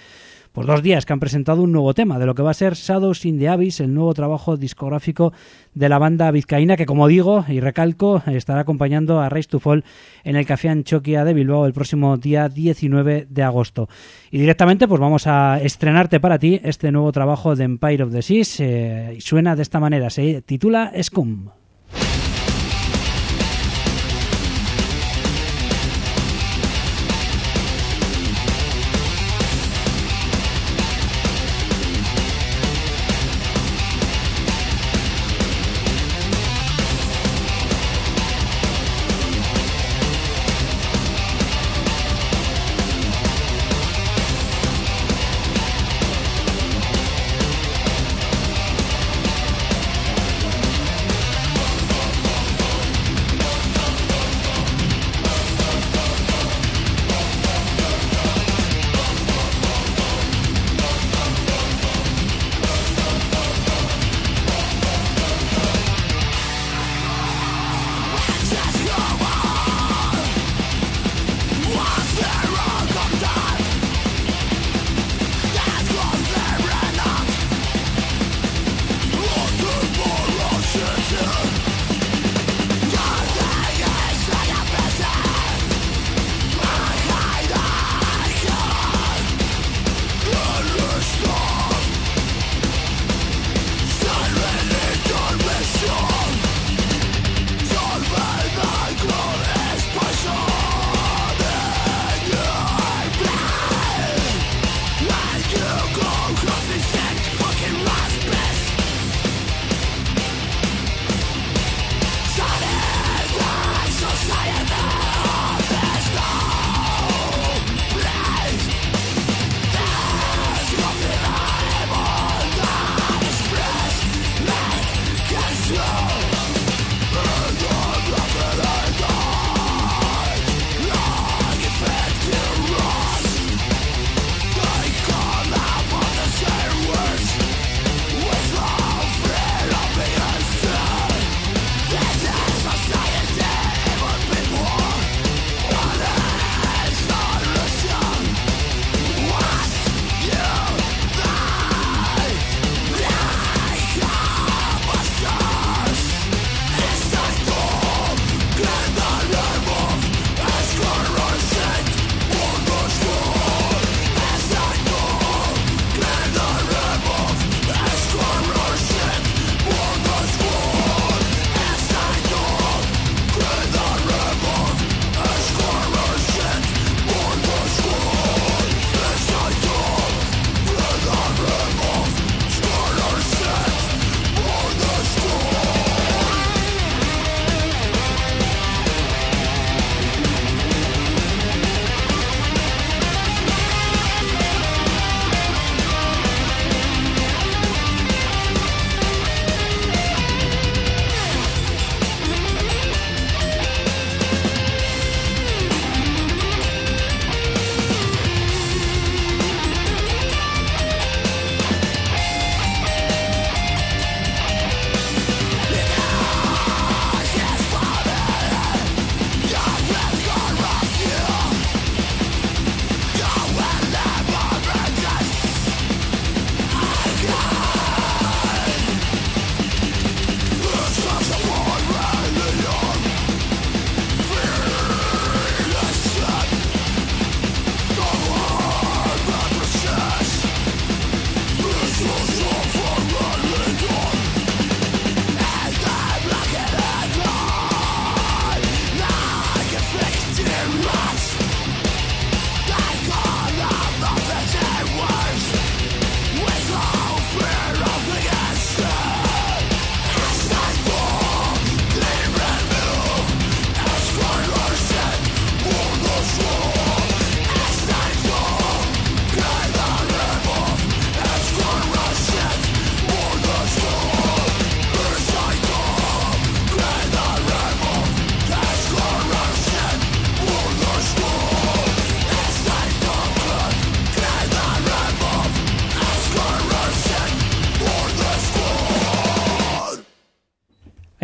por dos días que han presentado un nuevo tema de lo que va a ser Shadows in the Abyss, el nuevo trabajo discográfico de la banda vizcaína que, como digo y recalco, estará acompañando a Rise to Fall en el Café Anchoquia de Bilbao el próximo día 19 de agosto. Y directamente pues vamos a estrenarte para ti este nuevo trabajo de Empire of the Seas eh, suena de esta manera, se titula Scum.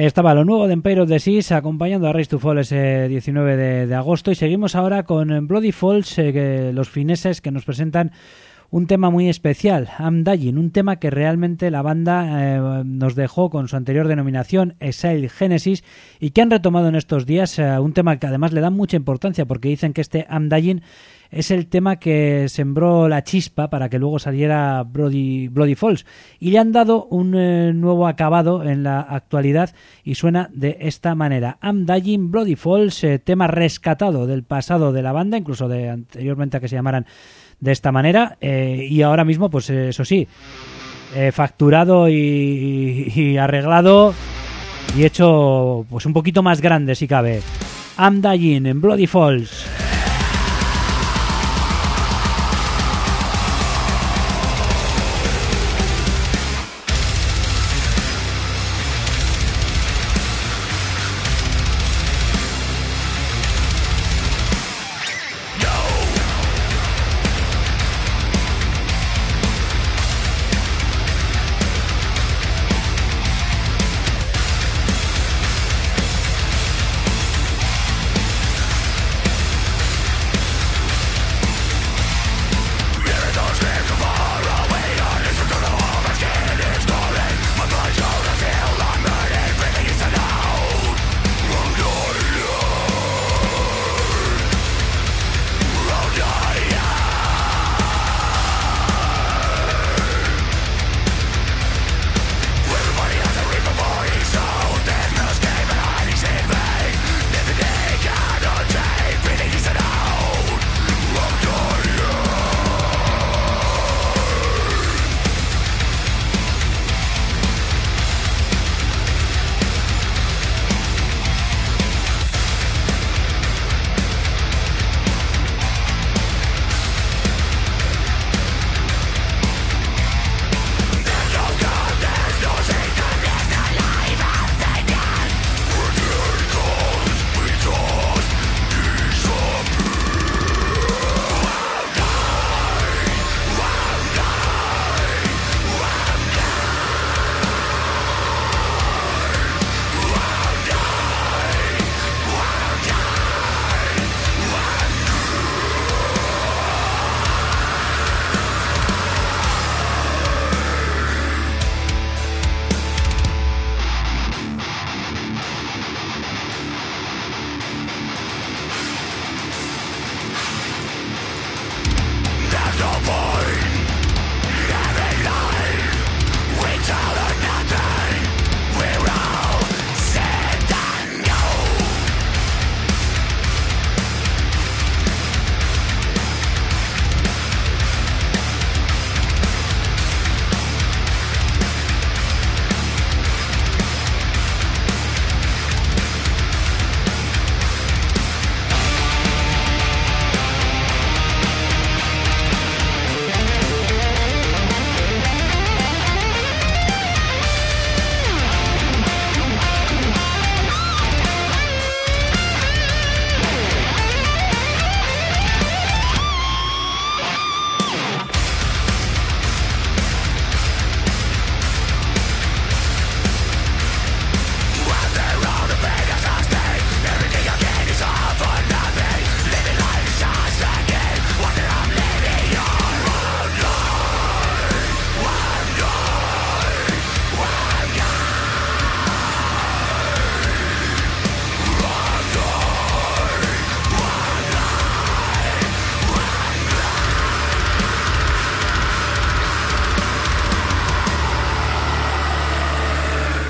Estaba lo nuevo de Empire of the Seas acompañando a Race to Fall ese 19 de, agosto. Y seguimos ahora con Bloody Falls, eh, que los fineses que nos presentan un tema muy especial, I'm Dying, un tema que realmente la banda eh, nos dejó con su anterior denominación Exile Genesis y que han retomado en estos días eh, un tema que además le dan mucha importancia porque dicen que este I'm Dying es el tema que sembró la chispa para que luego saliera Bloody, Falls. Y le han dado un eh, nuevo acabado en la actualidad y suena de esta manera. I'm Dying Bloody Falls eh, tema rescatado del pasado de la banda incluso de anteriormente a que se llamaran de esta manera eh, y ahora mismo pues eso sí facturado y, y arreglado y hecho pues un poquito más grande si cabe. I'm Dying en Bloody Falls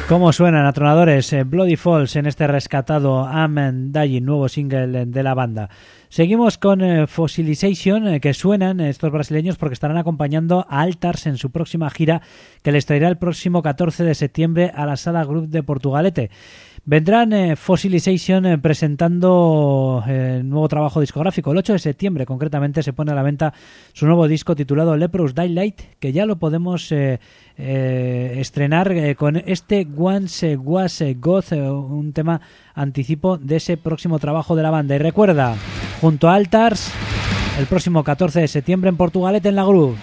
¿Cómo suenan atronadores eh, Bloody Falls en este rescatado Amen Dying, nuevo single de la banda? Seguimos con eh, Fossilization, eh, que suenan estos brasileños porque estarán acompañando a Altars en su próxima gira que les traerá el próximo 14 de septiembre a la Sala Group de Portugalete. Vendrán eh, Fossilization eh, presentando eh, nuevo trabajo discográfico. El 8 de septiembre, concretamente, se pone a la venta su nuevo disco titulado Leprous Daylight, que ya lo podemos eh, estrenar con este Once Was God, eh, un tema anticipo de ese próximo trabajo de la banda. Y recuerda, junto a Altars, el próximo 14 de septiembre en Portugalete en la Groove.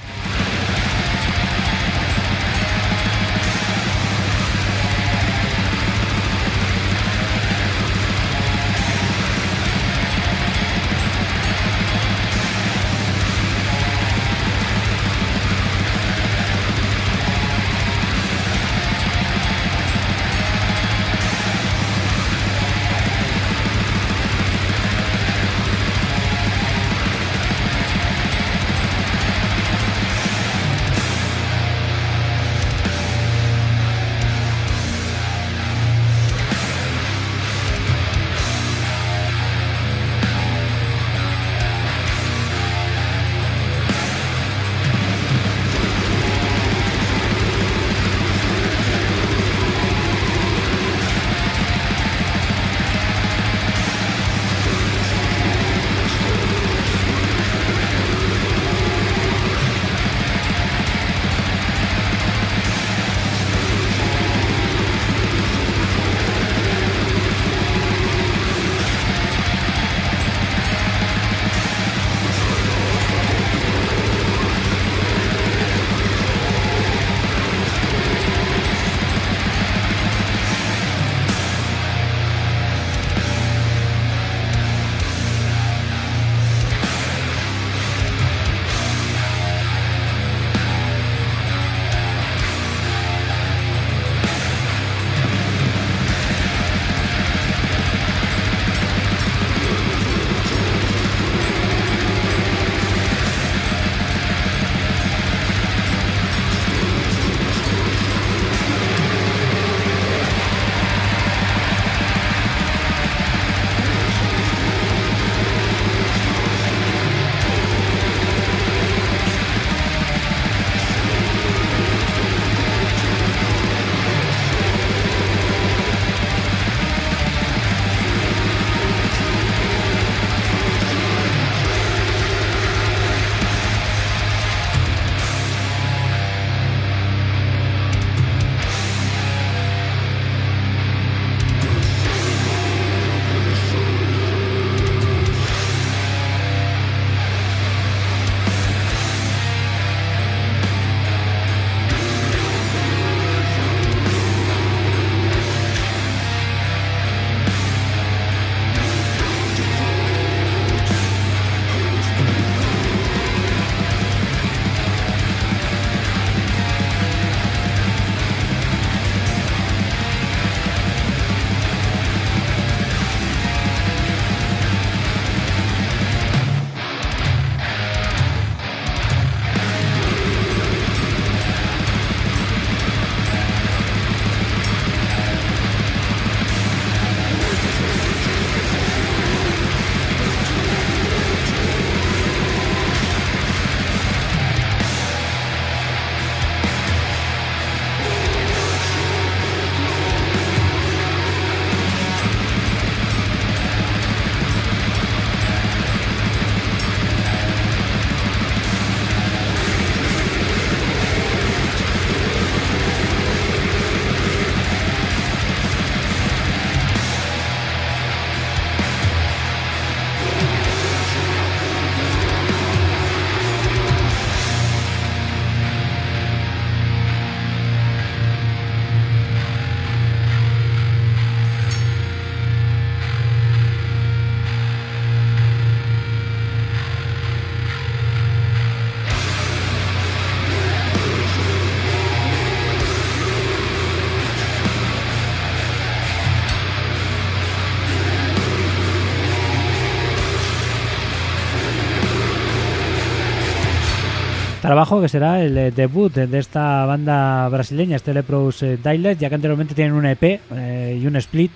Trabajo que será el eh, debut de esta banda brasileña, este Lepros eh, Dialect, ya que anteriormente tienen un EP eh, y un split,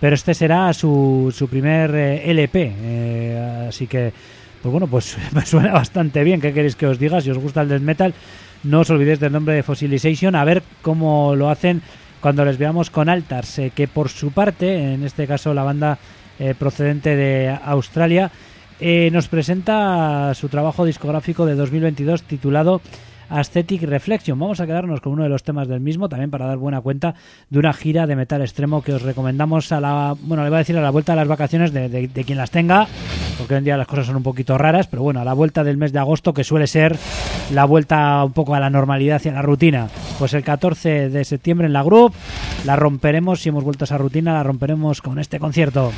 pero este será su, su primer LP, así que, pues bueno, pues me suena bastante bien, ¿qué queréis que os diga? Si os gusta el death metal, no os olvidéis del nombre de Fossilization, a ver cómo lo hacen cuando les veamos con Altars, que por su parte, en este caso la banda procedente de Australia, eh, nos presenta su trabajo discográfico de 2022 titulado Aesthetic Reflection. Vamos a quedarnos con uno de los temas del mismo, también para dar buena cuenta de una gira de metal extremo que os recomendamos a la, bueno, le voy a decir a la vuelta de las vacaciones de, de- de quien las tenga, porque hoy en día las cosas son un poquito raras, pero bueno, a la vuelta del mes de agosto, que suele ser la vuelta un poco a la normalidad y a la rutina. Pues el 14 de septiembre en la Group la romperemos, si hemos vuelto a esa rutina, la romperemos con este concierto.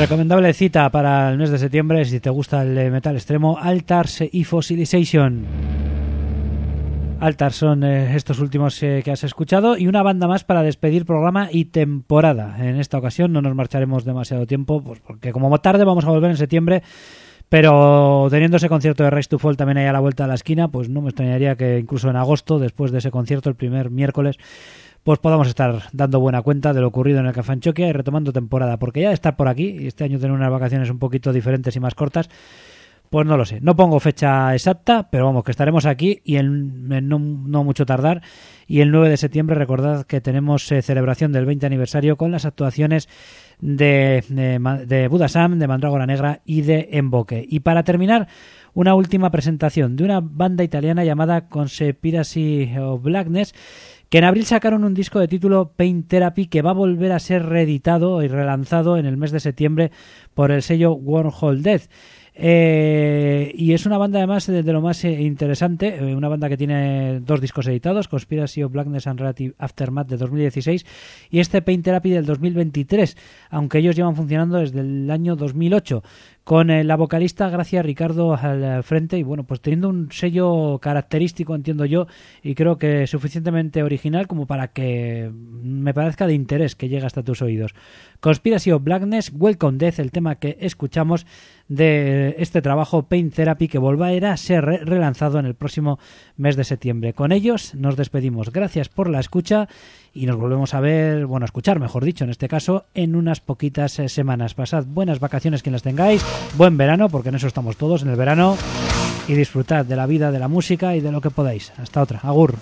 Recomendable cita para el mes de septiembre si te gusta el metal extremo, Altars y Fossilization. Altars son eh, estos últimos eh, que has escuchado y una banda más para despedir programa y temporada. En esta ocasión no nos marcharemos demasiado tiempo pues porque como tarde vamos a volver en septiembre, pero teniendo ese concierto de Rise to Fall también ahí a la vuelta de la esquina, pues no me extrañaría que incluso en agosto, después de ese concierto, el primer miércoles, pues podamos estar dando buena cuenta de lo ocurrido en el Café Anchoquia y retomando temporada, porque ya estar por aquí y este año tener unas vacaciones un poquito diferentes y más cortas, Pues no lo sé, no pongo fecha exacta, pero vamos, que estaremos aquí y en, no, mucho tardar. Y el 9 de septiembre, recordad que tenemos eh, celebración del 20 aniversario con las actuaciones de, de, de Budasam, de Mandrágora Negra y de Emboque. Y para terminar, una última presentación de una banda italiana llamada Conspiracy of Blackness, que en abril sacaron un disco de título Pain Therapy que va a volver a ser reeditado y relanzado en el mes de septiembre por el sello Wormhole Death. Eh, y es una banda además de, de lo más eh, interesante, eh, una banda que tiene dos discos editados, Conspiracy of Blackness and Relative Aftermath de 2016 y este Pain Therapy del 2023, aunque ellos llevan funcionando desde el año 2008 con eh, la vocalista Gracia Ricardo al eh, frente y bueno, pues teniendo un sello característico, entiendo yo, y creo que suficientemente original como para que me parezca de interés que llegue hasta tus oídos. Conspiracy of Blackness, Welcome Death, el tema que escuchamos de este trabajo Pain Therapy que volverá a ser re- relanzado en el próximo mes de septiembre. Con ellos nos despedimos. Gracias por la escucha y nos volvemos a ver, bueno, a escuchar, mejor dicho, en este caso, en unas poquitas eh, semanas. Pasad buenas vacaciones quien las tengáis, buen verano, porque en eso estamos todos, en el verano, y disfrutad de la vida, de la música y de lo que podáis. Hasta otra. Agur.